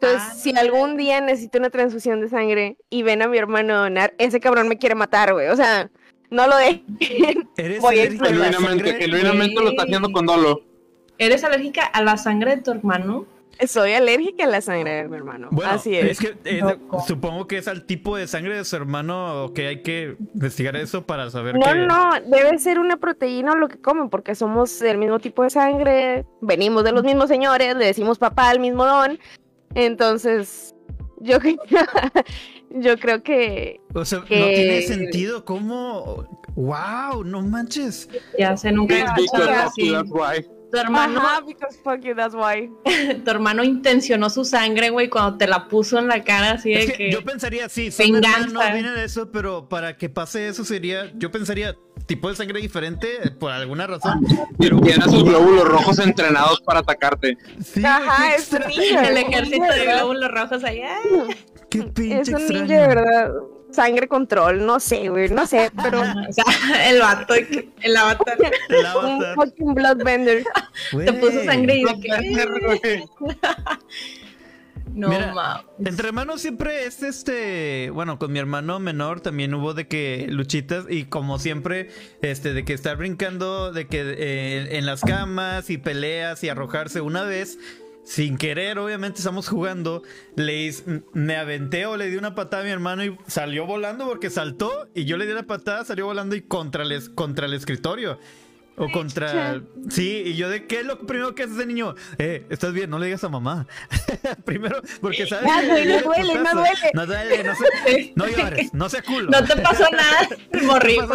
Entonces, ah, si algún día necesito una transfusión de sangre y ven a mi hermano donar, ese cabrón me quiere matar, güey. O sea, no lo dejen. ¿Eres Voy genuinamente, genuinamente lo está haciendo con dolo. ¿Eres alérgica a la sangre de tu hermano? Soy alérgica a la sangre de mi hermano. Así es. que eh, supongo que es al tipo de sangre de su hermano que hay que investigar eso para saber. No, no, debe ser una proteína o lo que comen, porque somos del mismo tipo de sangre, venimos de los mismos señores, le decimos papá al mismo don. Entonces, yo, yo creo que. O sea, no tiene sentido cómo. ¡Wow! No manches. Ya sé, nunca tu hermano. tu hermano intencionó su sangre, güey, cuando te la puso en la cara, así de que, Yo pensaría, sí, venganza. no viene de eso, pero para que pase eso sería. Yo pensaría, tipo de sangre diferente por alguna razón. Pero tiene sus glóbulos rojos entrenados para atacarte. Sí, Ajá, es un El ejército de glóbulos rojos allá. Qué pinche Es un ninja de verdad. Sangre control, no sé, güey, no sé, pero. o sea, el vato, el avatar. El un avatar. fucking bloodbender. Te puso sangre y de No, Mira, mames. Entre hermanos siempre es este, bueno, con mi hermano menor también hubo de que luchitas y como siempre, este, de que estar brincando, de que eh, en las camas y peleas y arrojarse una vez. Sin querer, obviamente estamos jugando. Le me aventé o le di una patada a mi hermano y salió volando porque saltó. Y yo le di la patada, salió volando y contra el, contra el escritorio. O contra. Sí, y yo de qué es lo primero que hace ese niño. Eh, estás bien, no le digas a mamá. Primero, porque sabes. Ya, que güey, no duele, no duele. No duele, no se. No llores, no seas culo. No te pasó nada. Morí No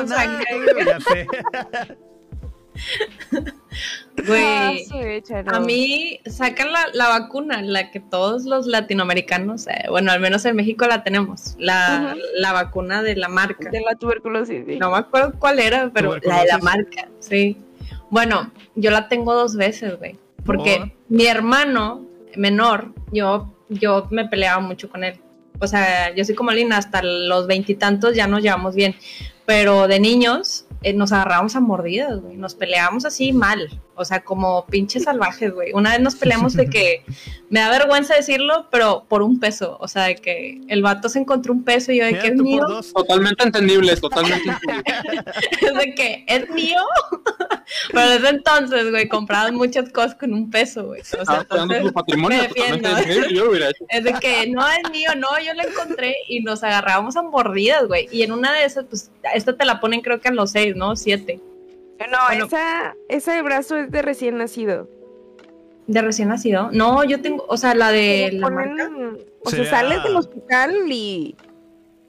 güey. Ah. A mí sacan la, la vacuna, la que todos los latinoamericanos, eh, bueno, al menos en México la tenemos, la, la vacuna de la marca. De la tuberculosis. sí. No me acuerdo cuál era, pero la de la marca, sí. Bueno, yo la tengo dos veces, güey. Porque Oh. mi hermano menor, yo, yo me peleaba mucho con él. O sea, yo soy como Lina, hasta los veintitantos ya nos llevamos bien. Pero de niños eh, nos agarrábamos a mordidas, güey. Nos peleábamos así mal. O sea, como pinches salvajes, güey. Una vez nos peleamos de que me da vergüenza decirlo, pero por un peso. O sea, de que el vato se encontró un peso y yo de que es tú mío. por dos. Totalmente entendible, totalmente entendible. es de que es mío. Pero desde entonces, güey, compraban muchas cosas con un peso, güey. O sea, entonces, tu patrimonio. Yo lo hecho. es de que no es mío, no, yo lo encontré y nos agarrábamos a mordidas, güey. Y en una de esas, pues, esta te la ponen creo que a los seis, ¿no? Siete. No, Bueno. esa, esa de brazo es de recién nacido. ¿De recién nacido? No, yo tengo, o sea, la de Te la ponen- marca. O sea, sales del hospital y,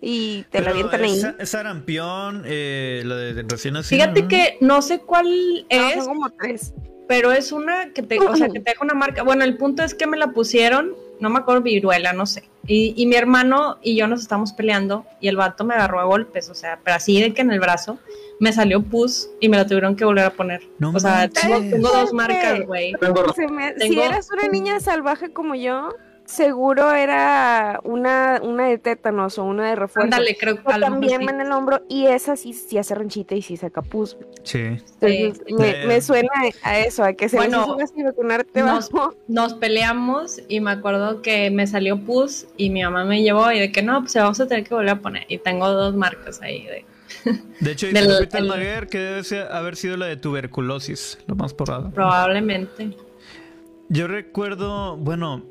y te la avientan ahí. es, sarampión, eh, lo de recién nacido. Fíjate ¿no? que no sé cuál No, es, son como tres. pero es una que te, o sea, que te deja una marca. Bueno, el punto es que me la pusieron, no me acuerdo, viruela, no sé. Y, y mi hermano y yo nos estamos peleando y el vato me agarró a golpes, o sea, pero así de que en el brazo me salió pus y me la tuvieron que volver a poner. No o sea, tengo, tengo dos marcas, güey. Tengo Se me- Si eras una niña salvaje como yo, seguro era una, una de tétanos o una de refuerzo. Ándale, creo que también sí. en el hombro y esa sí, sí hace ranchita y sí saca pus. Sí. Entonces, Sí. me, Eh. me suena a eso, a que se Bueno, así vacunarte nos- bajo. Nos peleamos y me acuerdo que me salió pus y mi mamá me llevó y de que no, pues se vamos a tener que volver a poner. Y tengo dos marcas ahí de De hecho, dice Peter el- Maguire que debe ser- haber sido la de tuberculosis, lo más probable. probablemente. Yo recuerdo, bueno,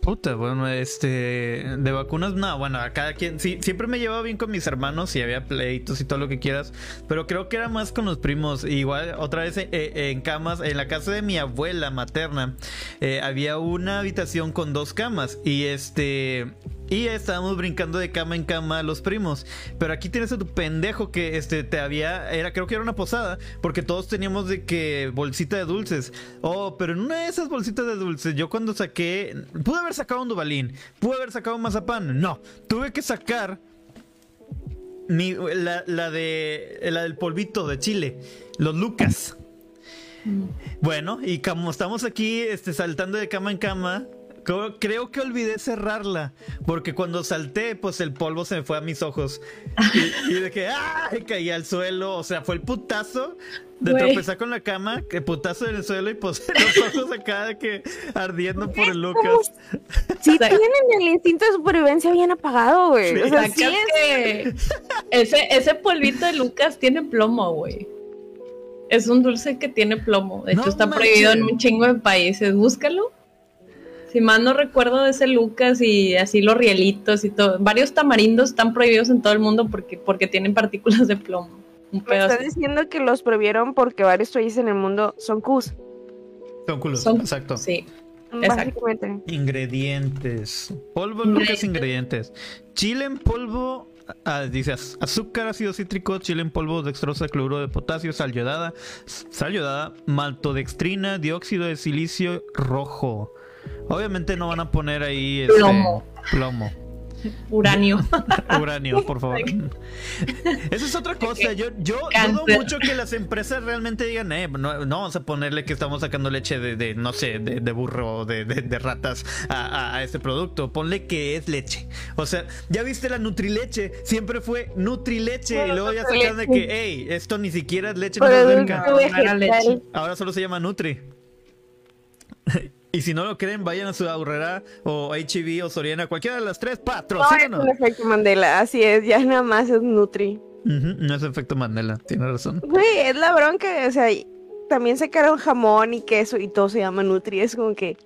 puta, bueno, este, de vacunas, no, bueno, a cada quien, sí, siempre me llevaba bien con mis hermanos y había pleitos y todo lo que quieras, pero creo que era más con los primos. Igual, otra vez eh, eh, en camas, en la casa de mi abuela materna, eh, había una habitación con dos camas y este, y estábamos brincando de cama en cama los primos. Pero aquí tienes a tu pendejo que este te había. Era, creo que era una posada. Porque todos teníamos de que bolsita de dulces. Oh, pero en una de esas bolsitas de dulces, yo cuando saqué. Pude haber sacado un dubalín. Pude haber sacado un mazapán. No. Tuve que sacar. Mi, la, la de. La del polvito de Chile. Los Lucas. Bueno, y como estamos aquí este, saltando de cama en cama, creo que olvidé cerrarla. Porque cuando salté, pues el polvo se me fue a mis ojos. Y, y de que ¡ay! caí al suelo. O sea, fue el putazo de Güey. tropezar con la cama, que putazo en el suelo y pues los ojos acá de que ardiendo por el Lucas. Sí tienen el instinto de supervivencia bien apagado, güey. Sí. O sea, sí es... que ese, ese polvito de Lucas tiene plomo, güey. Es un dulce que tiene plomo. De hecho, No está prohibido en un chingo de países. Búscalo. Si mal no recuerdo de ese Lucas y así los rielitos y todo. Varios tamarindos están prohibidos en todo el mundo porque, porque tienen partículas de plomo. Un Me pedo estás así. diciendo que los prohibieron porque varios países en el mundo son Qs. Son culos, Son- exacto. Sí. Exacto. Básicamente. Ingredientes. Polvo, Lucas, ingredientes. Chile en polvo. ah, dice az- azúcar, ácido cítrico, chile en polvo, dextrosa, cloruro de potasio, sal yodada, sal yodada, maltodextrina, dióxido de silicio rojo. Obviamente no van a poner ahí este, Plomo. plomo. Uranio. Uranio, por favor. Esa es otra cosa. Yo, yo dudo mucho que las empresas realmente digan, eh, no, vamos a ponerle que estamos sacando leche de, no sé, de, burro o de, ratas a, este producto. Ponle que es leche. O sea, ya viste la Nutrileche. Siempre fue Nutrileche. y luego ya sacan de que, hey, esto ni siquiera es leche. Ahora solo se llama Nutri. Y si no lo creen, vayan a su ahorrera o HB o Soriana, cualquiera de las tres, patrocínanos. No, es efecto Mandela, así es, ya nada más es Nutri. no es efecto Mandela, tiene razón. Güey, es la bronca, o sea, también sacaron jamón y queso y todo se llama Nutri, es como que,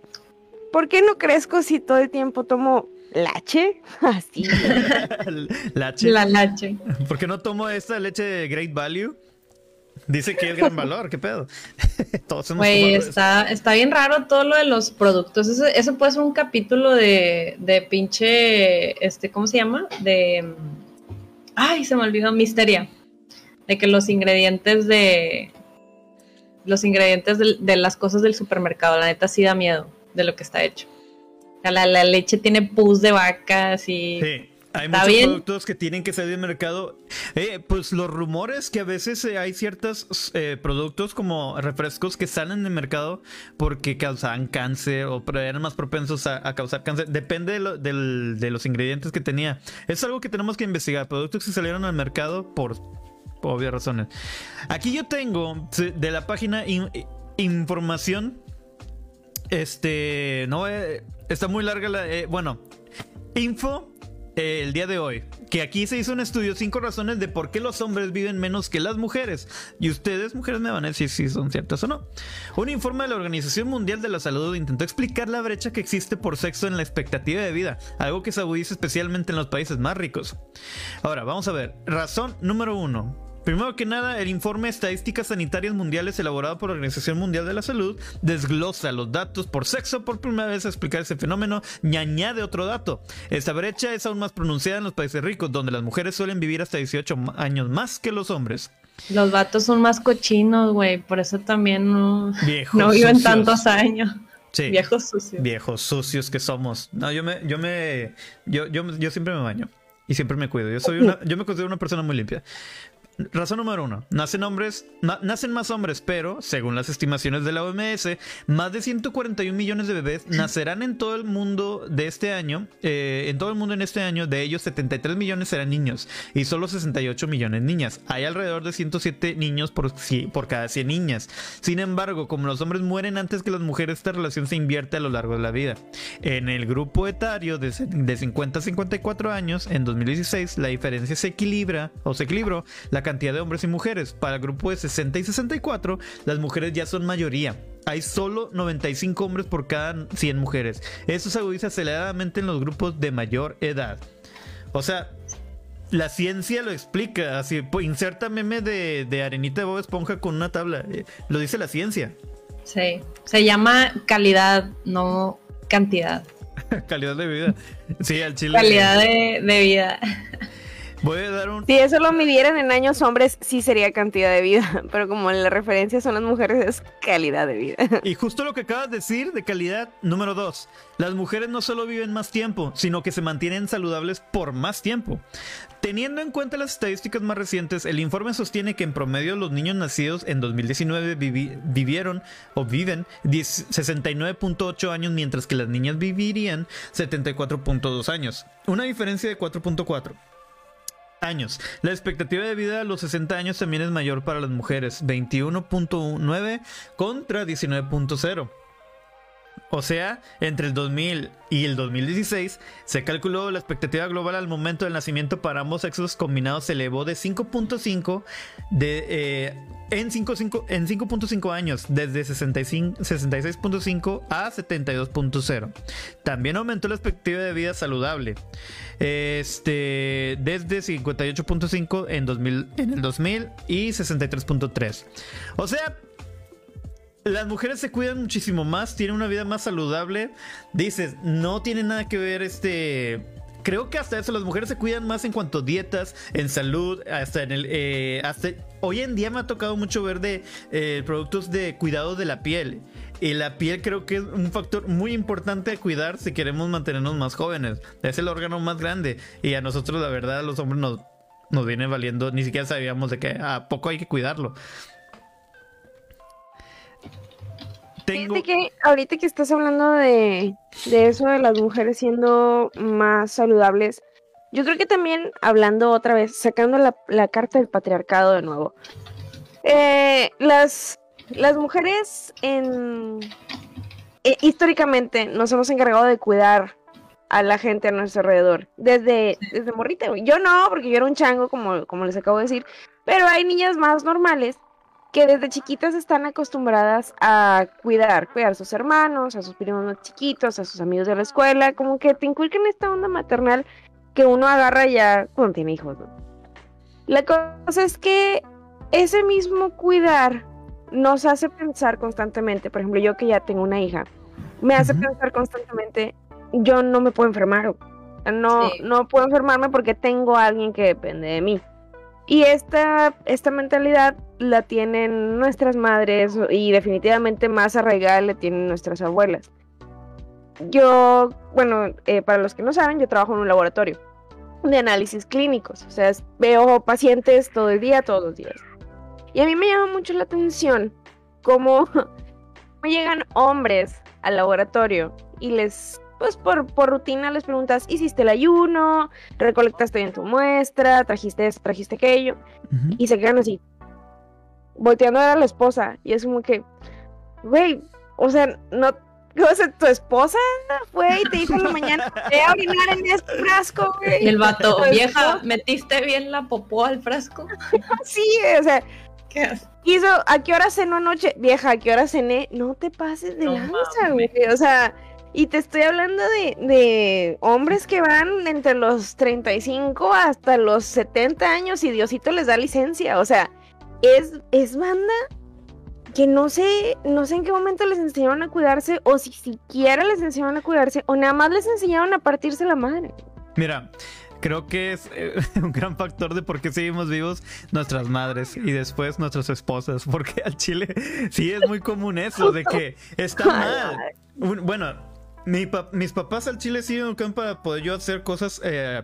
¿por qué no crezco si todo el tiempo tomo lache? Así. ¿Lache? La lache. ¿Por qué no tomo esta leche de Great Value? Dice que es gran valor, ¿qué pedo? Güey, está, está bien raro todo lo de los productos. Eso, puede ser un capítulo de, de pinche, este, ¿cómo se llama? De, ay, se me olvidó, misteria. De que los ingredientes de, los ingredientes de, las cosas del supermercado, la neta sí da miedo de lo que está hecho. La, la leche tiene pus de vacas y... Sí. Hay muchos productos que tienen que salir del mercado. Eh, pues los rumores que a veces eh, hay ciertos eh, productos como refrescos que salen del mercado porque causaban cáncer o eran más propensos a, causar cáncer. Depende de, los ingredientes que tenía. Es algo que tenemos que investigar. Productos que salieron al mercado por obvias razones. Aquí yo tengo de la página información. Este, no, está muy larga la, bueno, info el día de hoy, que aquí se hizo un estudio, cinco razones de por qué los hombres viven menos que las mujeres. Y ustedes, mujeres, me van a decir si son ciertas o no. Un informe de la Organización Mundial de la Salud intentó explicar la brecha que existe por sexo en la expectativa de vida, algo que se agudiza especialmente en los países más ricos. Ahora, vamos a ver. Razón número uno. Primero que nada, el informe Estadísticas Sanitarias Mundiales elaborado por la Organización Mundial de la Salud desglosa los datos por sexo por primera vez a explicar ese fenómeno y añade otro dato. Esta brecha es aún más pronunciada en los países ricos, donde las mujeres suelen vivir hasta 18 años más que los hombres. Los vatos son más cochinos, güey, por eso también no, no viven tantos años. Sí. Viejos sucios. Viejos sucios que somos. No, yo me, yo me, yo, yo, yo siempre me baño y siempre me cuido. Yo soy una, yo me considero una persona muy limpia. Razón número uno. Nacen hombres, nacen más hombres, pero, según las estimaciones de la OMS, más de 141 millones de bebés nacerán en todo el mundo de este año. Eh, en todo el mundo en este año, de ellos 73 millones serán niños y solo 68 millones niñas. Hay alrededor de 107 niños por, por cada 100 niñas. Sin embargo, como los hombres mueren antes que las mujeres, esta relación se invierte a lo largo de la vida. En el grupo etario de, de 50 a 54 años, en 2016, la diferencia se equilibra o se equilibró. La cantidad de hombres y mujeres. Para el grupo de 60 y 64, las mujeres ya son mayoría. Hay solo 95 hombres por cada 100 mujeres. Eso se agudiza aceleradamente en los grupos de mayor edad. O sea, la ciencia lo explica. Así, pues, inserta meme de, de arenita de Bob Esponja con una tabla. Eh, lo dice la ciencia. Sí, se llama calidad, no cantidad. calidad de vida. Sí, al chile. Calidad de, de vida. Voy a dar un... Si eso lo midieran en años hombres, sí sería cantidad de vida, pero como la referencia son las mujeres, es calidad de vida. Y justo lo que acabas de decir de calidad, número dos, las mujeres no solo viven más tiempo, sino que se mantienen saludables por más tiempo. Teniendo en cuenta las estadísticas más recientes, el informe sostiene que en promedio los niños nacidos en 2019 vivieron o viven 69.8 años, mientras que las niñas vivirían 74.2 años. Una diferencia de 4.4 La expectativa de vida a los 60 años también es mayor para las mujeres, 21.9 contra 19.0. O sea, entre el 2000 y el 2016 se calculó la expectativa global al momento del nacimiento para ambos sexos combinados se elevó de 5.5 de eh, en 5.5 años, desde 66.5 a 72.0. También aumentó la expectativa de vida saludable, este, desde 58.5 en, 2000, en el 2000 y 63.3. O sea, las mujeres se cuidan muchísimo más, tienen una vida más saludable. Dices, no tiene nada que ver este creo que hasta eso las mujeres se cuidan más en cuanto a dietas, en salud, hasta en el eh, hasta hoy en día me ha tocado mucho ver de eh, productos de cuidado de la piel. Y la piel creo que es un factor muy importante a cuidar si queremos mantenernos más jóvenes. Es el órgano más grande. Y a nosotros, la verdad, a los hombres nos, nos viene valiendo. Ni siquiera sabíamos de que a poco hay que cuidarlo. Tengo... que ahorita que estás hablando de, de eso de las mujeres siendo más saludables, yo creo que también hablando otra vez, sacando la, la carta del patriarcado de nuevo, eh, las, las mujeres en, eh, históricamente nos hemos encargado de cuidar a la gente a nuestro alrededor. Desde, desde morrita, Yo no, porque yo era un chango, como, como les acabo de decir. Pero hay niñas más normales que desde chiquitas están acostumbradas a cuidar, cuidar a sus hermanos, a sus primos más chiquitos, a sus amigos de la escuela, como que te inculcan esta onda maternal que uno agarra ya cuando tiene hijos. La cosa es que ese mismo cuidar nos hace pensar constantemente, por ejemplo, yo que ya tengo una hija, me hace pensar constantemente, yo no me puedo enfermar, no, no puedo enfermarme porque tengo a alguien que depende de mí. Y esta, esta mentalidad la tienen nuestras madres y definitivamente más arraigada la tienen nuestras abuelas. Yo, bueno, eh, para los que no saben, yo trabajo en un laboratorio de análisis clínicos, o sea, veo pacientes todo el día, todos los días. Y a mí me llama mucho la atención cómo, llegan hombres al laboratorio y les, pues por, por rutina les preguntas, ¿hiciste el ayuno? ¿Recolectaste bien tu muestra? ¿Trajiste esto? ¿Trajiste aquello? Y se quedan así, volteando a ver a la esposa. Y es como que, güey, o sea, no, o sea, tu esposa fue y te dijo en la mañana, ve a orinar en este frasco, güey. Y el vato, vieja, ¿metiste bien la popó al frasco? sí, o sea, Hizo, ¿a qué hora cenó anoche? Vieja, ¿a qué hora cené? No te pases de lanza, güey. O sea, y te estoy hablando de, de, hombres que van entre los 35 hasta los 70 años y Diosito les da licencia. O sea, es, es banda que no sé, no sé en qué momento les enseñaron a cuidarse o si siquiera les enseñaron a cuidarse o nada más les enseñaron a partirse la madre. Mira, creo que es eh, un gran factor de por qué seguimos vivos nuestras madres y después nuestras esposas, porque al chile sí es muy común eso, de que está mal. Bueno, mis papás al chile sí me para poder yo hacer cosas eh,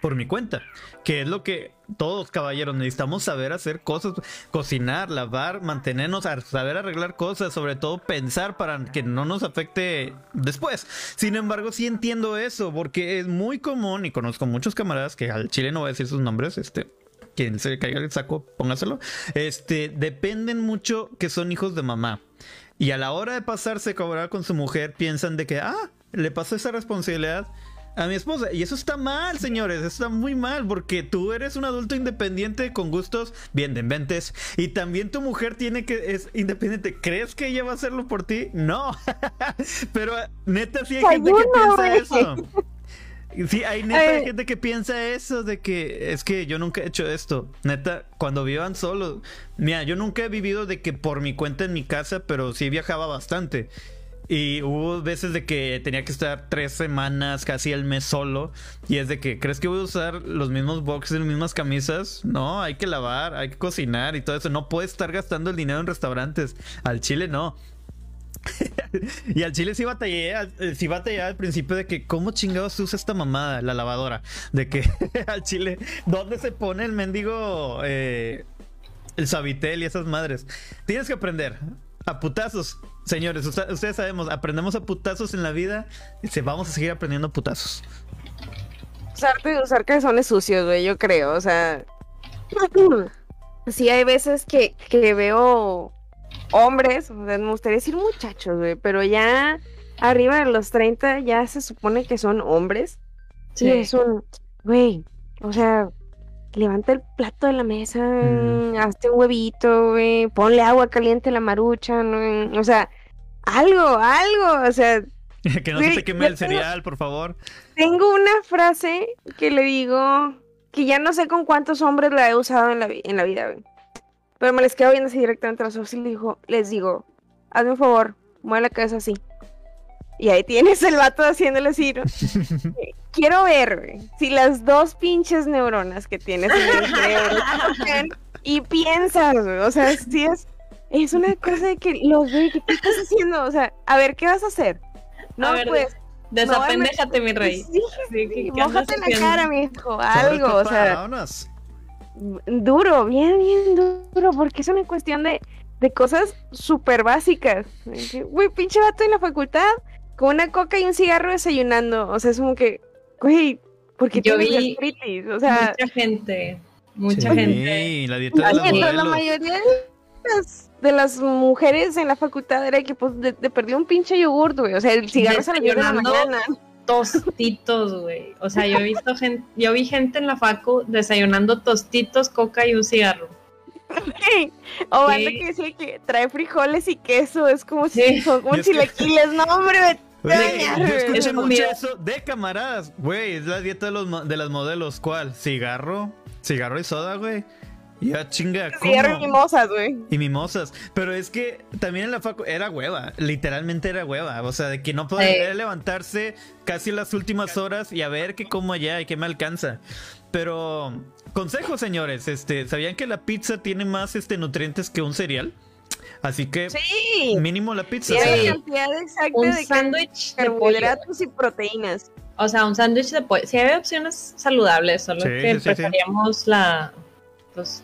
por mi cuenta, que es lo que todos caballeros necesitamos saber hacer cosas, cocinar, lavar, mantenernos, saber arreglar cosas, sobre todo pensar para que no nos afecte después. Sin embargo, sí entiendo eso, porque es muy común y conozco muchos camaradas que al chile no voy a decir sus nombres, este, quien se caiga el saco, póngaselo. Este, dependen mucho que son hijos de mamá. Y a la hora de pasarse a cobrar con su mujer, piensan de que, ah, le pasó esa responsabilidad a mi esposa. Y eso está mal, señores. está muy mal porque tú eres un adulto independiente con gustos bien de inventes. Y también tu mujer tiene que es independiente. ¿Crees que ella va a hacerlo por ti? No. Pero neta, sí hay gente que piensa eso. Sí, hay neta gente que piensa eso de que es que yo nunca he hecho esto. Neta, cuando vivan solos. Mira, yo nunca he vivido de que por mi cuenta en mi casa, pero sí viajaba bastante. Y hubo veces de que tenía que estar tres semanas, casi el mes solo. Y es de que, ¿crees que voy a usar los mismos boxes, las mismas camisas? No, hay que lavar, hay que cocinar y todo eso. No puedes estar gastando el dinero en restaurantes. Al chile no. y al chile sí batallé, sí batallé al principio de que cómo chingados usa esta mamada, la lavadora. De que al chile, ¿dónde se pone el mendigo, eh, el sabitel y esas madres? Tienes que aprender a putazos. Señores, ustedes sabemos, aprendemos a putazos en la vida y se vamos a seguir aprendiendo putazos. Usar, usar calzones sucios, güey, yo creo, o sea. Sí, hay veces que, que veo hombres, o sea, me gustaría decir muchachos, güey, pero ya arriba de los 30 ya se supone que son hombres. Sí, es un, güey, o sea, levanta el plato de la mesa, hazte un huevito, güey, ponle agua caliente a la marucha, ¿no? o sea, algo, algo, o sea... que no se te queme el cereal, por favor. Tengo una frase que le digo que ya no sé con cuántos hombres la he usado en la, en la vida, güey. Pero me les quedo viendo así directamente a los ojos y les digo, les digo, hazme un favor, mueve la cabeza así. Y ahí tienes el vato haciéndole así. Quiero ver si las dos pinches neuronas que tienes en el cerebro y piensas, o sea, si es es una cosa de que los ve, ¿qué estás haciendo? O sea, a ver, ¿qué vas a hacer? No, pues. Desapendéjate, mi rey. Sí, sí, mójate la cara, mi hijo, algo, o sea. Duro, bien, bien duro, porque es una cuestión de, de cosas súper básicas. Güey, pinche vato en la facultad, con una coca y un cigarro desayunando. O sea, es como que, güey, porque yo vi o sea, mucha gente, mucha gente. La dieta de la mayoría de las, mujeres en la facultad era que pues de, perdió un pinche yogur, güey. O sea, el cigarro se lo de la mañana. Tostitos, güey. O sea, yo he visto gente, yo vi gente en la facu desayunando tostitos, coca y un cigarro. o banda que dice que trae frijoles y queso, es como si son como chilaquiles, no hombre, yo escuché mucho eso de camaradas, güey, es la dieta de, los, de las modelos, ¿cuál? ¿Cigarro? ¿Cigarro y soda, güey? Ya chinga, ¿cómo? Cigarro y mimosas, güey. Y mimosas. Pero es que también en la facu era hueva. Literalmente era hueva. O sea, de que no podía levantarse casi las últimas horas y a ver qué como allá y qué me alcanza. Pero, consejo, señores. Este, ¿sabían que la pizza tiene más este, nutrientes que un cereal? Así que mínimo la pizza. Tiene cantidad exacta un sándwich de carbohidratos y proteínas. O sea, un sándwich de pollo. Sí, hay opciones saludables, solo que preferíamos la pues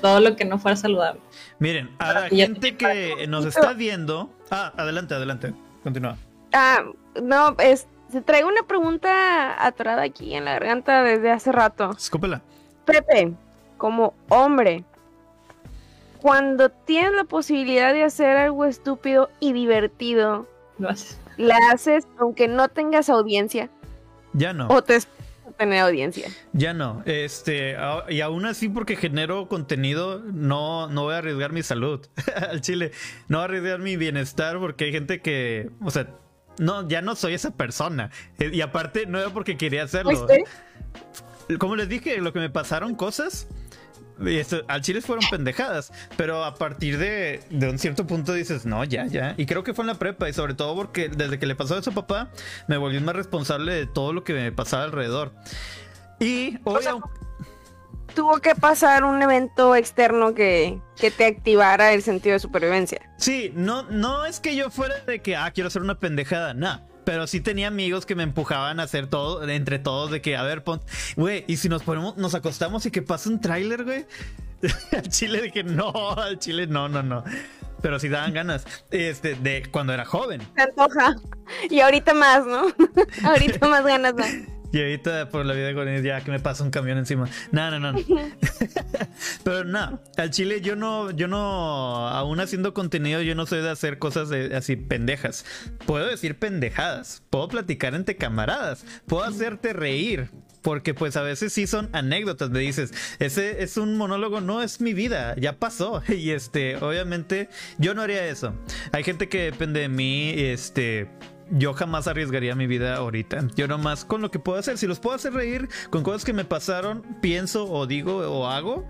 todo lo que no fuera saludable. Miren, a la gente que nos está viendo. Ah, adelante, adelante. Continúa. Ah, no, es, se trae una pregunta atorada aquí en la garganta desde hace rato. Escúpela. Pepe, como hombre, cuando tienes la posibilidad de hacer algo estúpido y divertido, lo haces. La haces aunque no tengas audiencia. Ya no. O te tener audiencia. Ya no. Este, y aún así, porque genero contenido, no, no voy a arriesgar mi salud al chile. No voy a arriesgar mi bienestar porque hay gente que, o sea, no, ya no soy esa persona. Eh, y aparte, no era porque quería hacerlo. Como les dije, lo que me pasaron cosas al chile fueron pendejadas, pero a partir de, un cierto punto dices, no, ya, ya. Y creo que fue en la prepa, y sobre todo porque desde que le pasó eso a papá, me volví más responsable de todo lo que me pasaba alrededor. Y hoy... tuvo que pasar un evento externo que, que, te activara el sentido de supervivencia. Sí, no, no es que yo fuera de que, ah, quiero hacer una pendejada, no. Pero sí tenía amigos que me empujaban a hacer todo, entre todos, de que, a ver, pon, güey, y si nos ponemos, nos acostamos y que pasa un tráiler, güey. al chile que no, al chile no, no, no. Pero sí daban ganas, este, de cuando era joven. Se antoja. Y ahorita más, ¿no? ahorita más ganas, ¿no? Y ahorita por la vida con ellos ya que me pasa un camión encima. No, no, no. Pero no, al chile yo no, yo no, aún haciendo contenido, yo no soy de hacer cosas de, así pendejas. Puedo decir pendejadas, puedo platicar entre camaradas, puedo hacerte reír. Porque pues a veces sí son anécdotas, me dices, ese es un monólogo, no es mi vida, ya pasó. Y este, obviamente yo no haría eso. Hay gente que depende de mí, este, yo jamás arriesgaría mi vida ahorita. Yo nomás con lo que puedo hacer, si los puedo hacer reír con cosas que me pasaron, pienso o digo o hago,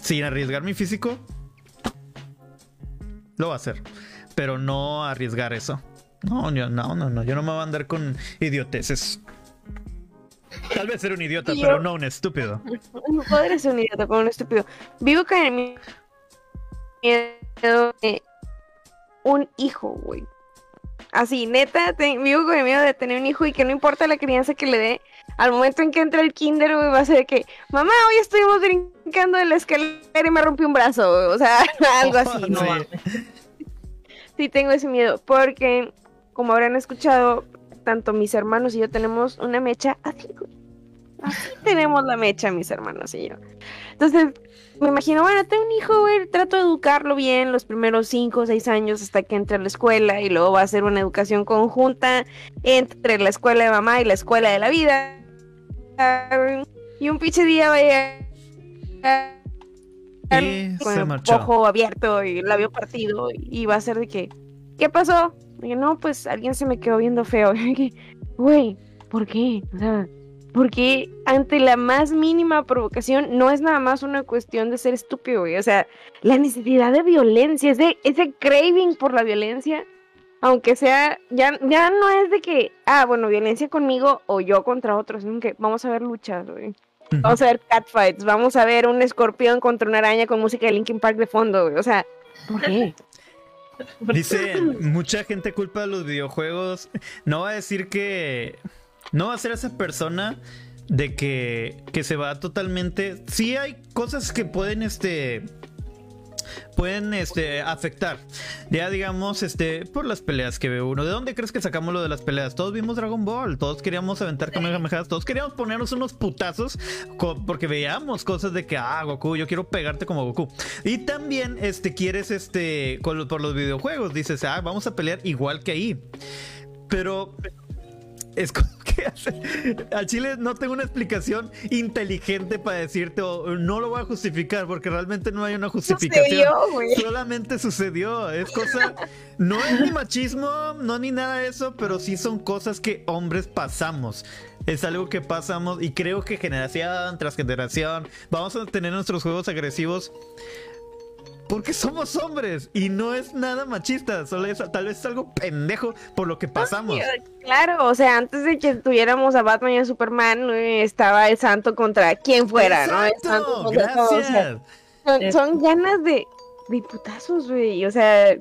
sin arriesgar mi físico, lo voy a hacer. Pero no arriesgar eso. No, no, no, no, yo no me voy a andar con idioteces. Tal vez ser un idiota, pero no un estúpido. No podré ser un idiota, pero un estúpido. Vivo con el miedo de un hijo, güey. Así, neta, vivo con el miedo de tener un hijo y que no importa la crianza que le dé, al momento en que entre el kinder, güey, va a ser que, mamá, hoy estuvimos brincando de la escalera y me rompí un brazo, o sea, algo así, ¿no? sí, tengo ese miedo, porque, como habrán escuchado, tanto mis hermanos y yo tenemos una mecha así, así tenemos la mecha, mis hermanos y yo. Entonces, me imagino, bueno, tengo un hijo, güey, trato de educarlo bien los primeros cinco o seis años hasta que entre a la escuela y luego va a ser una educación conjunta entre la escuela de mamá y la escuela de la vida. Y un pinche día va a llegar con el ojo abierto y el labio partido y va a ser de que, ¿qué pasó? Y no, pues alguien se me quedó viendo feo. Güey, ¿por qué? O sea, porque ante la más mínima provocación no es nada más una cuestión de ser estúpido, güey. O sea, la necesidad de violencia, ese, ese craving por la violencia, aunque sea, ya, ya no es de que, ah, bueno, violencia conmigo o yo contra otros, sino que vamos a ver luchas, güey. Vamos a ver catfights, vamos a ver un escorpión contra una araña con música de Linkin Park de fondo, güey. O sea, ¿Por qué? Dice, mucha gente culpa de los videojuegos. No va a decir que... No va a ser esa persona de que, que se va totalmente... Sí hay cosas que pueden, este pueden este, afectar. Ya digamos, este, por las peleas que ve uno. ¿De dónde crees que sacamos lo de las peleas? Todos vimos Dragon Ball, todos queríamos aventar Kamehamehas, todos queríamos ponernos unos putazos porque veíamos cosas de que, ah, Goku, yo quiero pegarte como Goku. Y también, este, quieres, este, por los videojuegos, dices, ah, vamos a pelear igual que ahí. Pero es como al Chile no tengo una explicación inteligente para decirte o no lo voy a justificar porque realmente no hay una justificación. Solamente sucedió. Es cosa, no es ni machismo, no ni nada de eso, pero sí son cosas que hombres pasamos. Es algo que pasamos y creo que generación tras generación vamos a tener nuestros juegos agresivos porque somos hombres y no es nada machista, solo es, tal vez es algo pendejo por lo que pasamos. Claro, o sea, antes de que tuviéramos a Batman y a Superman, estaba el santo contra quien fuera, ¿no? El santo contra Todos. Son, ganas de, diputazos, güey, o sea,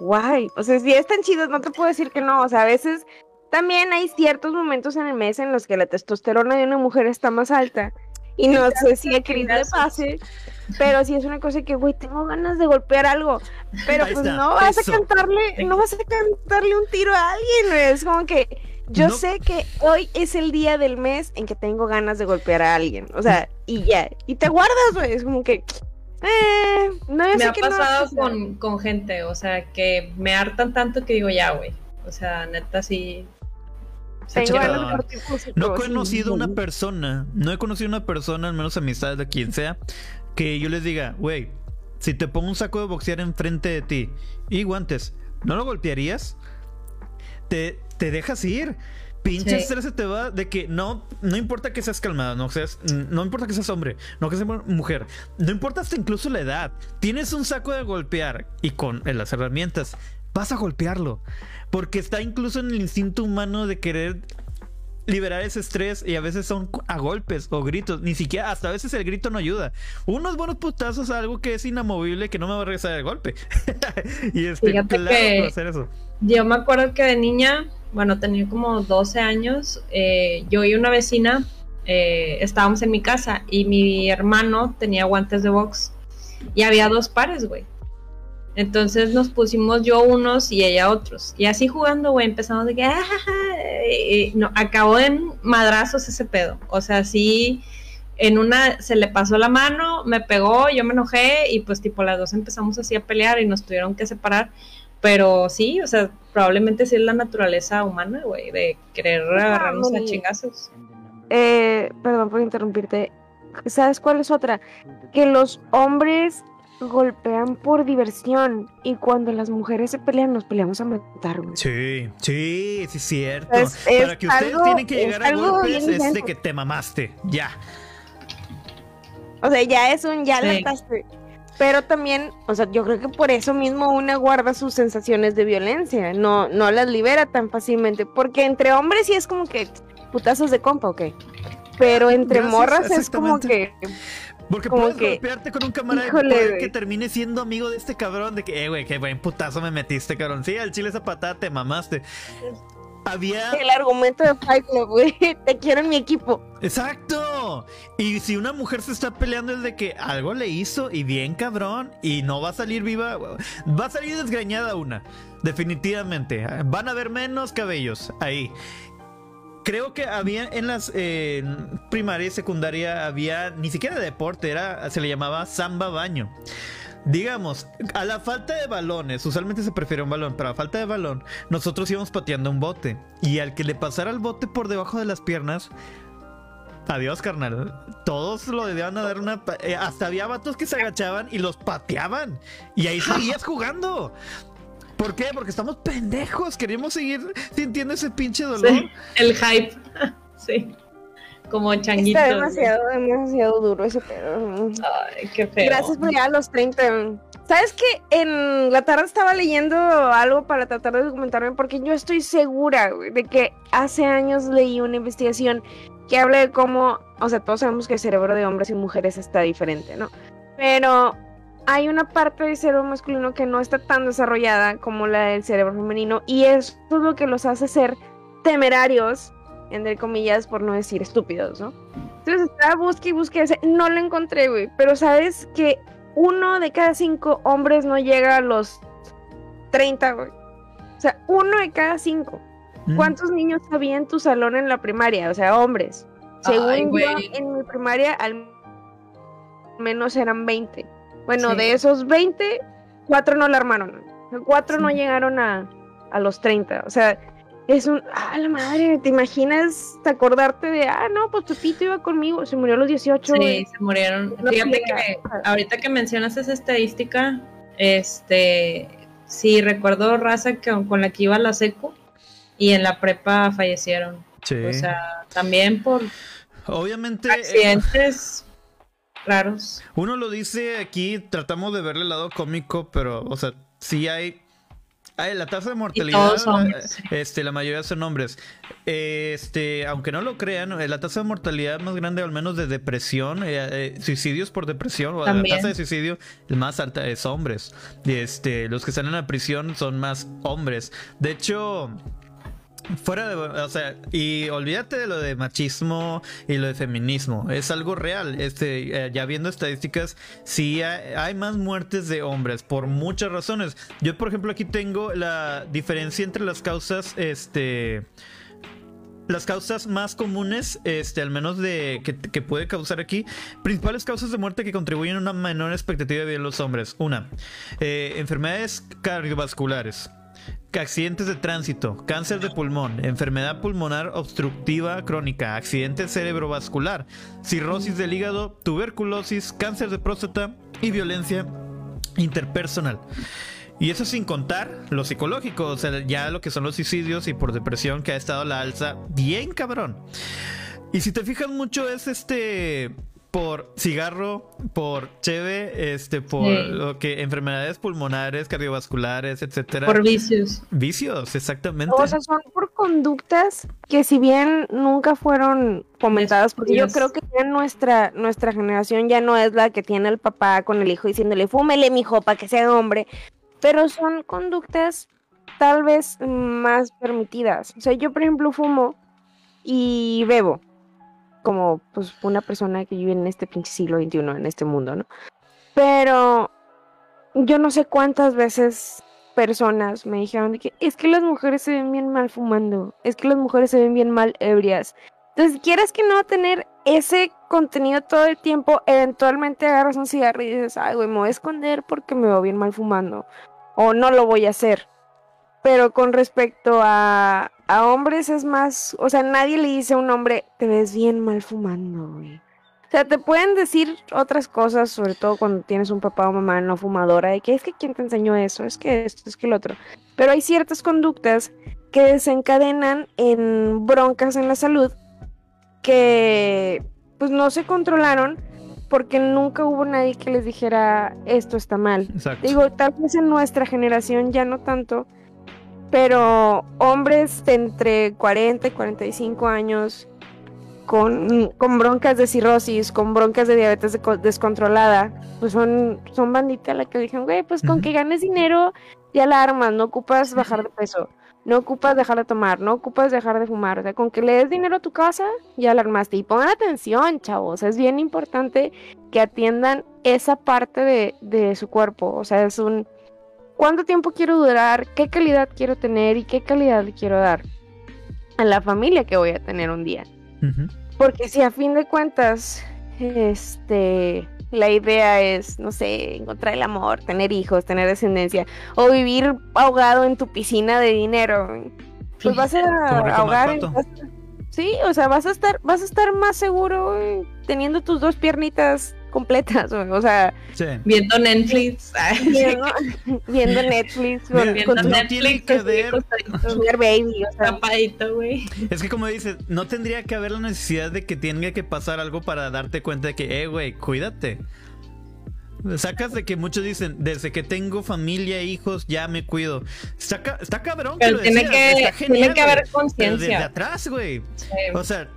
guay. O sea, si están chidos, no te puedo decir que no, o sea, a veces también hay ciertos momentos en el mes en los que la testosterona de una mujer está más alta. Y no sé si a Chris le pase, pero si es una cosa que, güey, tengo ganas de golpear algo. Pero pues no vas a cantarle, no vas a cantarle un tiro a alguien, Es como que yo sé que hoy es el día del mes en que tengo ganas de golpear a alguien. O sea, y ya. Y te guardas, güey. Es como que. Eh, no, me ha pasado con, con gente, o sea, que me hartan tanto que digo, ya, güey. O sea, neta, sí, no he conocido una persona, no he conocido una persona, al menos amistad de quien sea, que yo les diga, güey, si te pongo un saco de boxear enfrente de ti y guantes, ¿no lo golpearías? Te, te dejas ir. Pinche estrés se te va de que no, no importa que seas calmado, no seas, no importa que seas hombre, no que seas mujer, no importa hasta incluso la edad. Tienes un saco de golpear y con las herramientas vas a golpearlo. Porque está incluso en el instinto humano de querer liberar ese estrés y a veces son a golpes o gritos, ni siquiera, hasta a veces el grito no ayuda. Unos buenos putazos a algo que es inamovible que no me va a regresar el golpe. y este, claro hacer eso. Yo me acuerdo que de niña, bueno, tenía como 12 años, eh, yo y una vecina eh, estábamos en mi casa y mi hermano tenía guantes de box y había dos pares, güey. Entonces nos pusimos yo unos y ella otros. Y así jugando, güey, empezamos de que, ah, no, acabó en madrazos ese pedo. O sea, sí, en una se le pasó la mano, me pegó, yo me enojé y pues tipo las dos empezamos así a pelear y nos tuvieron que separar. Pero sí, o sea, probablemente sí es la naturaleza humana, güey, de querer agarrarnos a chingazos. Eh, perdón por interrumpirte. ¿Sabes cuál es otra? Que los hombres golpean por diversión y cuando las mujeres se pelean nos peleamos a matar. Sí, sí, sí es cierto. Para que ustedes tienen que llegar a golpes es de que te mamaste, ya. O sea, ya es un ya sí. Pero también, o sea, yo creo que por eso mismo una guarda sus sensaciones de violencia, no, no las libera tan fácilmente, porque entre hombres sí es como que putazos de compa, ok. Pero entre morras es como que porque puedes golpearte con un camarada que termine siendo amigo de este cabrón. De que, eh, güey, qué buen putazo me metiste, cabrón. Sí, al chile esa patada te mamaste. Había. El argumento de Fight Club, güey. Te quiero en mi equipo. Exacto. Y si una mujer se está peleando es de que algo le hizo y bien cabrón y no va a salir viva, va a salir desgreñada una. Definitivamente. Van a haber menos cabellos ahí creo que había en las primaria y secundaria había ni siquiera deporte, era se le llamaba samba baño. Digamos, a la falta de balones, usualmente se prefiere un balón, pero a falta de balón, nosotros íbamos pateando un bote. Y al que le pasara el bote por debajo de las piernas, adiós, carnal. Todos lo debían dar una. Eh, hasta había vatos que se agachaban y los pateaban. Y ahí seguías jugando. ¿Por qué? Porque estamos pendejos. Queremos seguir sintiendo ese pinche dolor. Sí, el hype. sí. Como changuito. Está demasiado, demasiado duro ese pedo. Ay, qué feo. Gracias por llegar a los 30. ¿Sabes qué? En la tarde estaba leyendo algo para tratar de documentarme porque yo estoy segura de que hace años leí una investigación que habla de cómo, o sea, todos sabemos que el cerebro de hombres y mujeres está diferente, ¿no? Pero hay una parte del cerebro masculino que no está tan desarrollada como la del cerebro femenino y eso es lo que los hace ser temerarios, entre comillas, por no decir estúpidos, ¿no? Entonces estaba busque y busque, no lo encontré, güey, pero sabes que uno de cada cinco hombres no llega a los 30, güey. O sea, uno de cada cinco. Mm. ¿Cuántos niños había en tu salón en la primaria? O sea, hombres. Según yo, en mi primaria al menos eran 20. Bueno, de esos 20, cuatro no la armaron. Cuatro no llegaron a, a, los 30. O sea, es un. ¡Ah, la madre! ¿Te imaginas acordarte de. Ah, no, pues Pepito iba conmigo. Se murió a los 18. Sí, se murieron. Fíjate que ahorita que mencionas esa estadística, este. Sí, recuerdo raza que, con la que iba a la seco y en la prepa fallecieron. Sí. O sea, también por. Obviamente. Accidentes raros. Uno lo dice aquí, tratamos de verle el lado cómico, pero, o sea, sí hay. Hay la tasa de mortalidad, este, la mayoría son hombres. Este, aunque no lo crean, eh, la tasa de mortalidad más grande, al menos de depresión, eh, eh, suicidios por depresión, o la tasa de suicidio más alta es hombres. Este, los que están en la prisión son más hombres. De hecho, Fuera de, o sea, y olvídate de lo de machismo y lo de feminismo, es algo real. Este, eh, ya viendo estadísticas, sí hay, más muertes de hombres por muchas razones. Yo, por ejemplo, aquí tengo la diferencia entre las causas, este, las causas más comunes, este, al menos de que, puede causar aquí, principales causas de muerte que contribuyen a una menor expectativa de vida en los hombres. Una, eh, enfermedades cardiovasculares accidentes de tránsito, cáncer de pulmón, enfermedad pulmonar obstructiva crónica, accidente cerebrovascular, cirrosis del hígado, tuberculosis, cáncer de próstata y violencia interpersonal. Y eso sin contar lo psicológico, o sea, ya lo que son los suicidios y por depresión que ha estado la alza bien cabrón. Y si te fijas mucho es este por cigarro, por cheve, este, por lo que enfermedades pulmonares, cardiovasculares, etcétera. Por vicios. Vicios, exactamente. O sea, son por conductas que si bien nunca fueron comentadas, porque yo creo que ya nuestra, nuestra generación ya no es la que tiene el papá con el hijo diciéndole, fúmele, mijo, para que sea hombre. Pero son conductas tal vez más permitidas. O sea, yo, por ejemplo, fumo y bebo como pues una persona que vive en este pinche siglo XXI, en este mundo, ¿no? Pero yo no sé cuántas veces personas me dijeron de que es que las mujeres se ven bien mal fumando, es que las mujeres se ven bien mal ebrias. Entonces, quieres que no tener ese contenido todo el tiempo, eventualmente agarras un cigarro y dices, ay, güey, me voy a esconder porque me veo bien mal fumando. O no lo voy a hacer. Pero con respecto a, a hombres es más, o sea, nadie le dice a un hombre, te ves bien mal fumando, güey. O sea, te pueden decir otras cosas, sobre todo cuando tienes un papá o mamá no fumadora, de que es que quién te enseñó eso, es que esto, es que el otro. Pero hay ciertas conductas que desencadenan en broncas en la salud que pues no se controlaron porque nunca hubo nadie que les dijera esto está mal. Digo, tal vez en nuestra generación ya no tanto, pero hombres de entre 40 y 45 años con, con broncas de cirrosis, con broncas de diabetes descontrolada, pues son, son bandita la que dijeron, güey, pues con que ganes dinero ya la armas, no ocupas bajar de peso, no ocupas dejar de tomar, no ocupas dejar de fumar, o sea, con que le des dinero a tu casa, ya la armaste. Y pongan atención, chavos, es bien importante que atiendan esa parte de, de su cuerpo, o sea, es un cuánto tiempo quiero durar, qué calidad quiero tener y qué calidad quiero dar a la familia que voy a tener un día. Porque si a fin de cuentas, este, la idea es, no sé, encontrar el amor, tener hijos, tener descendencia, o vivir ahogado en tu piscina de dinero, pues vas a ahogar Sí, o sea, vas a estar, vas a estar más seguro teniendo tus dos piernitas completas, o sea, viendo Netflix, viendo, Netflix, con, tu Netflix, que ver, baby, o sea, güey. Es que como dices, no tendría que haber la necesidad de que tenga que pasar algo para darte cuenta de que, eh, güey, cuídate. Sacas de que muchos dicen, desde que tengo familia e hijos, ya me cuido. Está, está cabrón pero tiene, que, tiene que haber conciencia. Desde atrás, güey. O sea,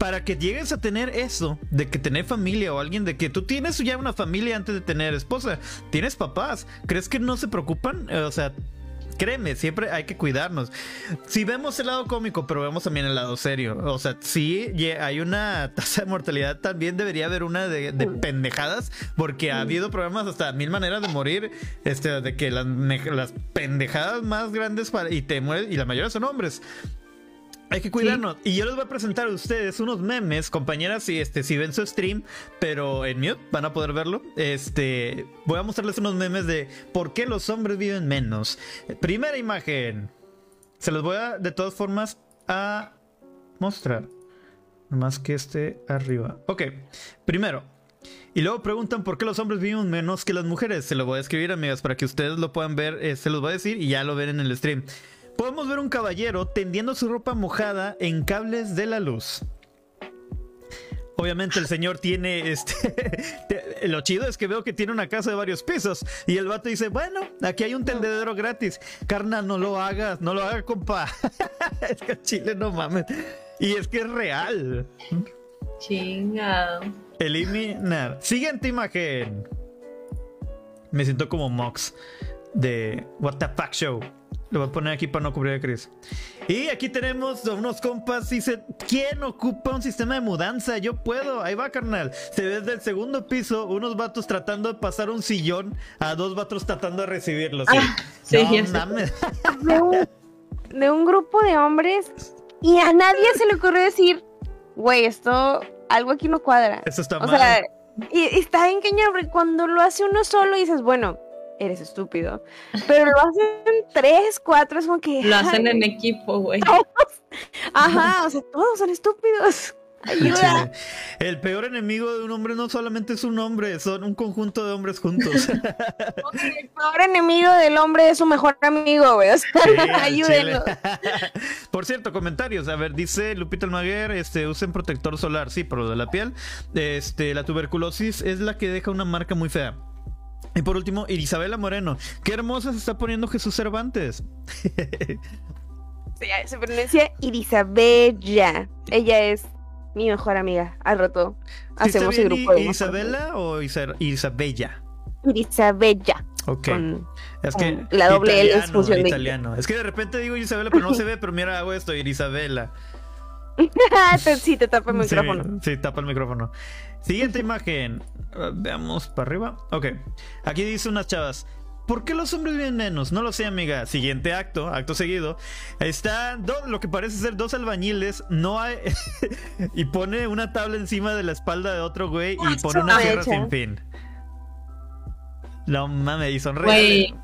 para que llegues a tener eso, de que tener familia o alguien de que tú tienes ya una familia antes de tener esposa, tienes papás, ¿crees que no se preocupan? Eh, o sea, créeme, siempre hay que cuidarnos. Si vemos el lado cómico, pero vemos también el lado serio. O sea, si hay una tasa de mortalidad, también debería haber una de, pendejadas, porque ha habido programas hasta mil maneras de morir, este, de que las, las pendejadas más grandes para, y te mueres, y la mayoría son hombres. Hay que cuidarnos. Y yo les voy a presentar a ustedes unos memes, compañeras, si este, si ven su stream, pero en mute van a poder verlo. Este, voy a mostrarles unos memes de por qué los hombres viven menos. Primera imagen. Se los voy a, de todas formas, a mostrar. Más que este arriba. Ok. Primero. Y luego preguntan por qué los hombres viven menos que las mujeres. Se lo voy a escribir, amigas, para que ustedes lo puedan ver. Eh, se los voy a decir y ya lo ven en el stream. Podemos ver un caballero tendiendo su ropa mojada en cables de la luz. Obviamente el señor tiene este. lo chido es que veo que tiene una casa de varios pisos. Y el vato dice: Bueno, aquí hay un tendedero gratis. Carna, no lo hagas, no lo haga, compa. es que Chile no mames. Y es que es real. Chinga. Eliminar. Siguiente imagen. Me siento como Mox de What the Fuck Show. Lo voy a poner aquí para no cubrir a Chris. Y aquí tenemos a unos compas. Dice: ¿Quién ocupa un sistema de mudanza? Yo puedo. Ahí va, carnal. Se ve desde el segundo piso unos vatos tratando de pasar un sillón a dos vatos tratando de recibirlo. ¿sí? Ah, sí, de, un, de un grupo de hombres y a nadie se le ocurrió decir: Güey, esto, algo aquí no cuadra. Eso está o mal. Sea, y, está en porque cuando lo hace uno solo dices, bueno, eres estúpido. Pero lo hacen tres, cuatro, es como que. Lo hacen en equipo, güey. Ajá, o sea, todos son estúpidos. Ayuda. El peor enemigo de un hombre no solamente es un hombre, son un conjunto de hombres juntos. el peor enemigo del hombre es su mejor amigo, güey. O sea, ayúdenlo. Por cierto, comentarios. A ver, dice Lupita Almaguer, este, usen protector solar, sí, pero de la piel. Este, la tuberculosis es la que deja una marca muy fea. Y por último, Isabela Moreno. Qué hermosa se está poniendo Jesús Cervantes. se pronuncia Irisabella. Ella es mi mejor amiga. Al rato hacemos el grupo de ¿Isabela o Isabella? Irisabella. Ok. es que la doble L es función italiano. Es que de repente digo Isabela, pero no se ve, pero mira, hago esto, Irisabela. sí, te tapa el micrófono. Sí, tapa el micrófono. Siguiente imagen. Veamos para arriba. Ok. Aquí dice unas chavas. ¿Por qué los hombres viven menos? No lo sé, amiga. Siguiente acto, acto seguido. Está lo que parece ser dos albañiles. No hay. y pone una tabla encima de la espalda de otro güey y pone una sierra sin fin. No mames, y son reales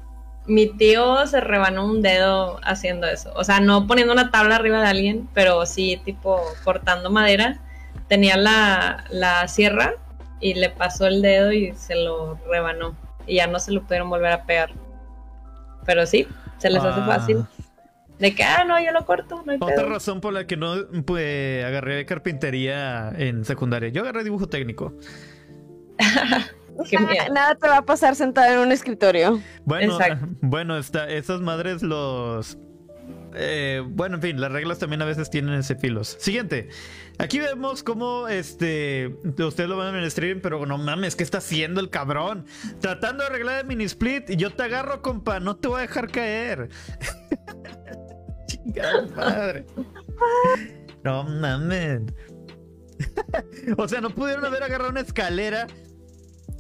mi tío se rebanó un dedo haciendo eso. O sea, no poniendo una tabla arriba de alguien, pero sí, tipo, cortando madera. Tenía la, la sierra y le pasó el dedo y se lo rebanó. Y ya no se lo pudieron volver a pegar. Pero sí, se les hace ah. fácil. De que, ah, no, yo lo corto, no hay Otra razón por la que no pues, agarré carpintería en secundaria. Yo agarré dibujo técnico. Nada, te va a pasar sentado en un escritorio. Bueno, bueno, está, esas madres los. Eh, bueno, en fin, las reglas también a veces tienen ese filos. Siguiente. Aquí vemos cómo este. Ustedes lo ven en el stream, pero no mames, ¿qué está haciendo el cabrón? Tratando de arreglar el mini split y yo te agarro, compa, no te voy a dejar caer. Chingada madre. No mames. o sea, no pudieron haber agarrado una escalera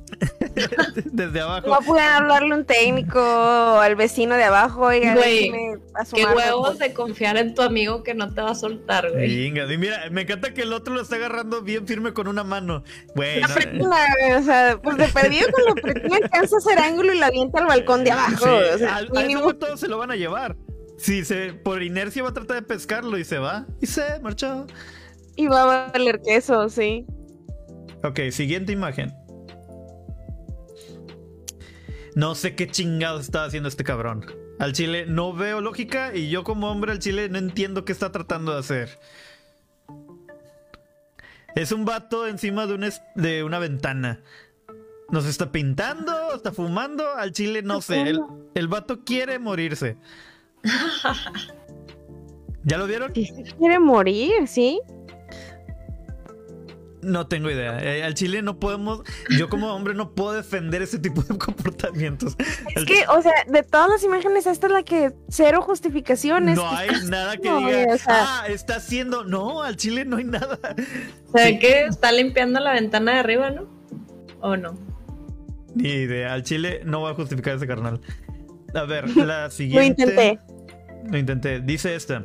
Desde abajo. No pude hablarle un técnico al vecino de abajo, oiga, güey, qué huevos de confiar en tu amigo que no te va a soltar, güey. y mira, me encanta que el otro lo está agarrando bien firme con una mano. Güey, o sea, pues de perdido con lo pretina alcanza a hacer ángulo y la avienta al balcón de abajo. o sea, al, mínimo... todos se lo van a llevar. Si se, por inercia va a tratar de pescarlo y se va. Y se marchó. Y va a valer queso, sí. Ok, siguiente imagen. No sé qué chingados está haciendo este cabrón. Al chile no veo lógica y yo como hombre al chile no entiendo qué está tratando de hacer. Es un vato encima de una, de una ventana. ¿Nos está pintando? ¿Está fumando? Al chile no sé. El, el vato quiere morirse. ¿Ya lo vieron? Quiere morir, sí. No tengo idea. Eh, al chile no podemos, yo como hombre no puedo defender ese tipo de comportamientos. Es que, o sea, de todas las imágenes, esta es la que cero justificaciones. No hay nada que diga, ah, está haciendo. No, al chile no hay nada. O sea, que está limpiando la ventana de arriba, ¿no? ¿O no? Ni idea. Al chile no va a justificar ese carnal. A ver, la siguiente. Lo intenté. Lo intenté. Dice esta.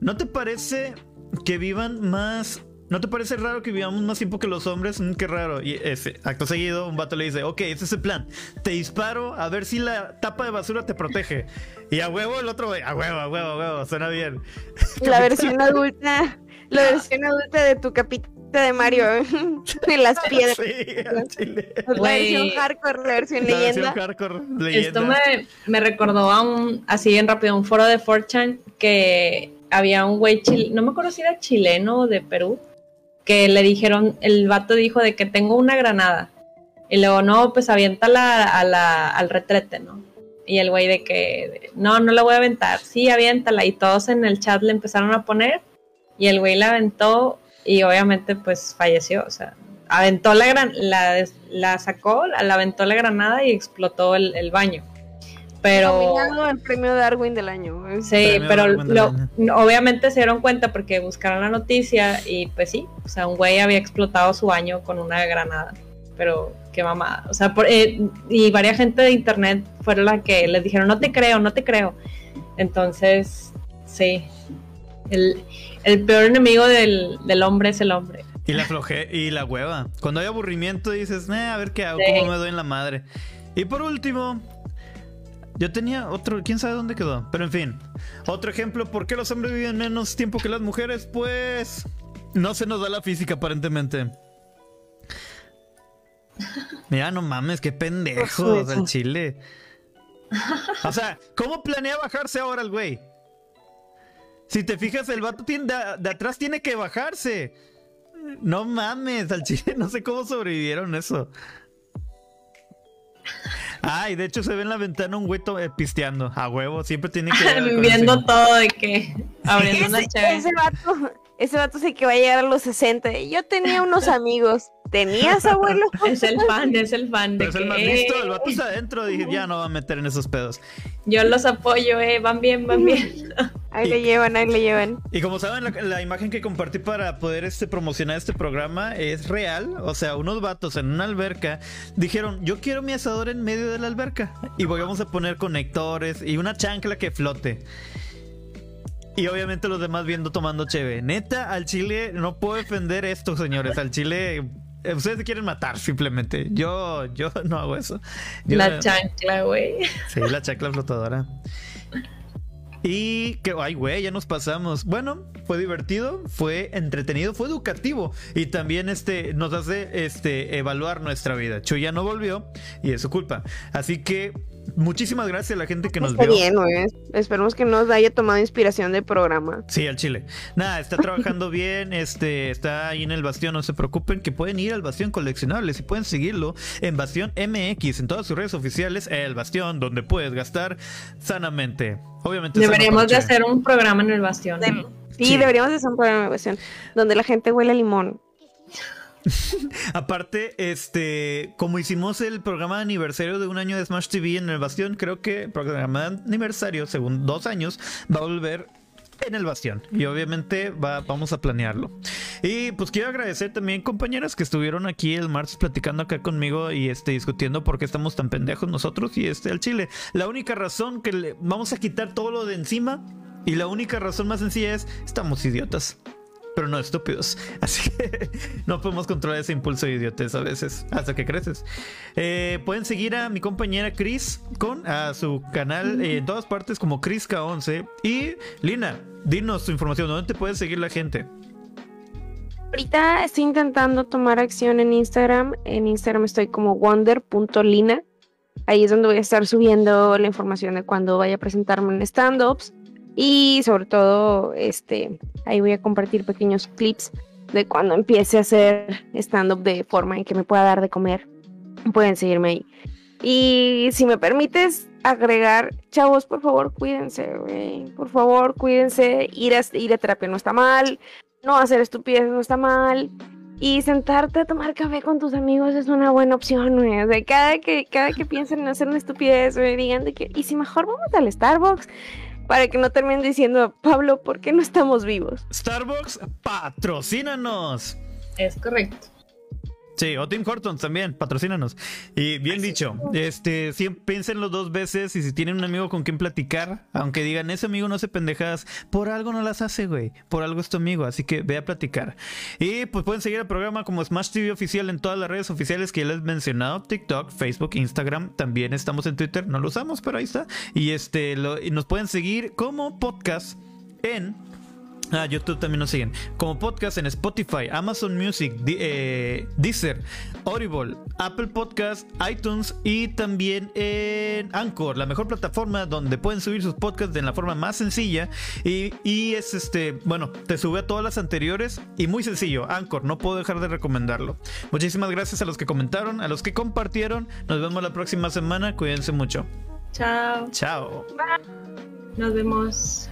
¿No te parece que vivan más ¿No te parece raro que vivamos más tiempo que los hombres? Mm, qué raro. Y ese, acto seguido, un vato le dice, ok, ese es el plan. Te disparo a ver si la tapa de basura te protege. Y a huevo el otro, a huevo, a huevo, a huevo, suena bien. La versión adulta, la versión adulta de tu capita de Mario en las piedras. Sí, la versión hardcore, la versión leyenda. Esto me, me, recordó a un, así bien rápido, un foro de 4chan que había un güey, no me acuerdo si era chileno o de Perú, que le dijeron, el vato dijo de que tengo una granada. Y luego, no, pues aviéntala al retrete, ¿no? Y el güey de que, no, no la voy a aventar. Sí, aviéntala. Y todos en el chat le empezaron a poner. Y el güey la aventó y obviamente pues falleció. O sea, aventó la gran, la, la sacó, la, aventó la granada y explotó el baño pero el premio Darwin del año. Sí, pero obviamente se dieron cuenta porque buscaron la noticia y pues sí, o sea, un güey había explotado su baño con una granada, pero qué mamada, o sea, eh, y varias gente de internet fueron las que les dijeron, no te creo, no te creo. Entonces, sí, el, peor enemigo del, hombre es el hombre. Y la floje y la hueva. Cuando hay aburrimiento dices, eh, a ver qué hago, cómo me doy en la madre. Y por último, yo tenía otro, quién sabe dónde quedó. Pero en fin, otro ejemplo, ¿por qué los hombres viven menos tiempo que las mujeres? Pues no se nos da la física aparentemente. Mira, no mames, qué pendejo del chile. O sea, ¿cómo planea bajarse ahora el güey? Si te fijas, el vato de, de atrás tiene que bajarse. No mames, al chile, no sé cómo sobrevivieron eso. Ay, de hecho se ve en la ventana un güey eh, pisteando. A huevo, siempre tiene que. Viendo todo de que. Abriendo una chévere. Ese vato, ese vato sí que va a llegar a los 60. Yo tenía unos amigos. ¿Tenías abuelo? es el fan, es el fan de Pero es el más listo, el vato está adentro. Dije, ya no va a meter en esos pedos. Yo los apoyo, eh, van bien, van bien. Ahí le llevan, ahí le llevan. Y como saben, la, imagen que compartí para poder este, promocionar este programa es real. O sea, unos vatos en una alberca dijeron, yo quiero mi asador en medio de la alberca. Y vamos a poner conectores y una chancla que flote. Y obviamente los demás viendo tomando cheve. Neta, al chile no puedo defender esto, señores. Al chile eh, ustedes se quieren matar simplemente. Yo, yo no hago eso. la chancla, güey. Sí, la chancla flotadora. Y que, ay, güey, ya nos pasamos. Bueno, fue divertido, fue entretenido, fue educativo. Y también este, nos hace este, evaluar nuestra vida. Chuy ya no volvió y es su culpa. Así que Muchísimas gracias a la gente que nos está bien, güey. Esperemos que nos haya tomado inspiración del programa. Sí, al Chile. Nada, está trabajando bien, este, está ahí en el Bastión, no se preocupen, que pueden ir al Bastión Coleccionables y pueden seguirlo en Bastión MX, en todas sus redes oficiales, el Bastión, donde puedes gastar sanamente. Obviamente. Deberíamos de hacer un programa en el Bastión. Sí, deberíamos de hacer un programa en el Bastión, donde la gente huele a limón. Aparte, este, como hicimos el programa de aniversario de un año de Smash TV en el Bastión, creo que programa de aniversario, según dos años, va a volver en el Bastión. Y obviamente va, vamos a planearlo. Y pues quiero agradecer también compañeras que estuvieron aquí el martes platicando acá conmigo y este, discutiendo por qué estamos tan pendejos nosotros y este al Chile. La única razón que le vamos a quitar todo lo de encima y la única razón más sencilla es estamos idiotas pero no estúpidos. Así que no podemos controlar ese impulso de idiotez a veces, hasta que creces. Eh, pueden seguir a mi compañera Chris con a su canal en todas partes como ChrisK11. Y Lina, dinos tu información, ¿dónde te puede seguir la gente? Ahorita estoy intentando tomar acción en Instagram. En Instagram estoy como wonder.lina. Ahí es donde voy a estar subiendo la información de cuando vaya a presentarme en stand-ups y sobre todo, este, ahí voy a compartir pequeños clips de cuando empiece a hacer stand-up de forma en que me pueda dar de comer. Pueden seguirme ahí. Y si me permites agregar, chavos, por favor, cuídense, Por favor, cuídense. Ir a, ir a terapia no está mal. No hacer estupidez no está mal. Y sentarte a tomar café con tus amigos es una buena opción, güey. O sea, cada que, cada que piensen en hacer una estupidez, güey, digan de que, y si mejor vamos al Starbucks, para que no terminen diciendo, Pablo, ¿por qué no estamos vivos? Starbucks, patrocínanos. Es correcto. Sí, o Tim Hortons también, patrocínanos. Y bien dicho, este, siempre piénsenlo dos veces y si tienen un amigo con quien platicar, aunque digan, ese amigo no hace pendejadas, por algo no las hace, güey. Por algo es tu amigo, así que ve a platicar. Y pues pueden seguir el programa como Smash TV Oficial en todas las redes oficiales que ya les he mencionado, TikTok, Facebook, Instagram, también estamos en Twitter, no lo usamos, pero ahí está. Y este, y nos pueden seguir como podcast en Ah, YouTube también nos siguen. Como podcast en Spotify, Amazon Music, eh, Deezer, Audible, Apple Podcast, iTunes y también en Anchor, la mejor plataforma donde pueden subir sus podcasts de la forma más sencilla. Y, y, es este, bueno, te sube a todas las anteriores y muy sencillo. Anchor, no puedo dejar de recomendarlo. Muchísimas gracias a los que comentaron, a los que compartieron. Nos vemos la próxima semana. Cuídense mucho. Chao. Chao. Nos vemos.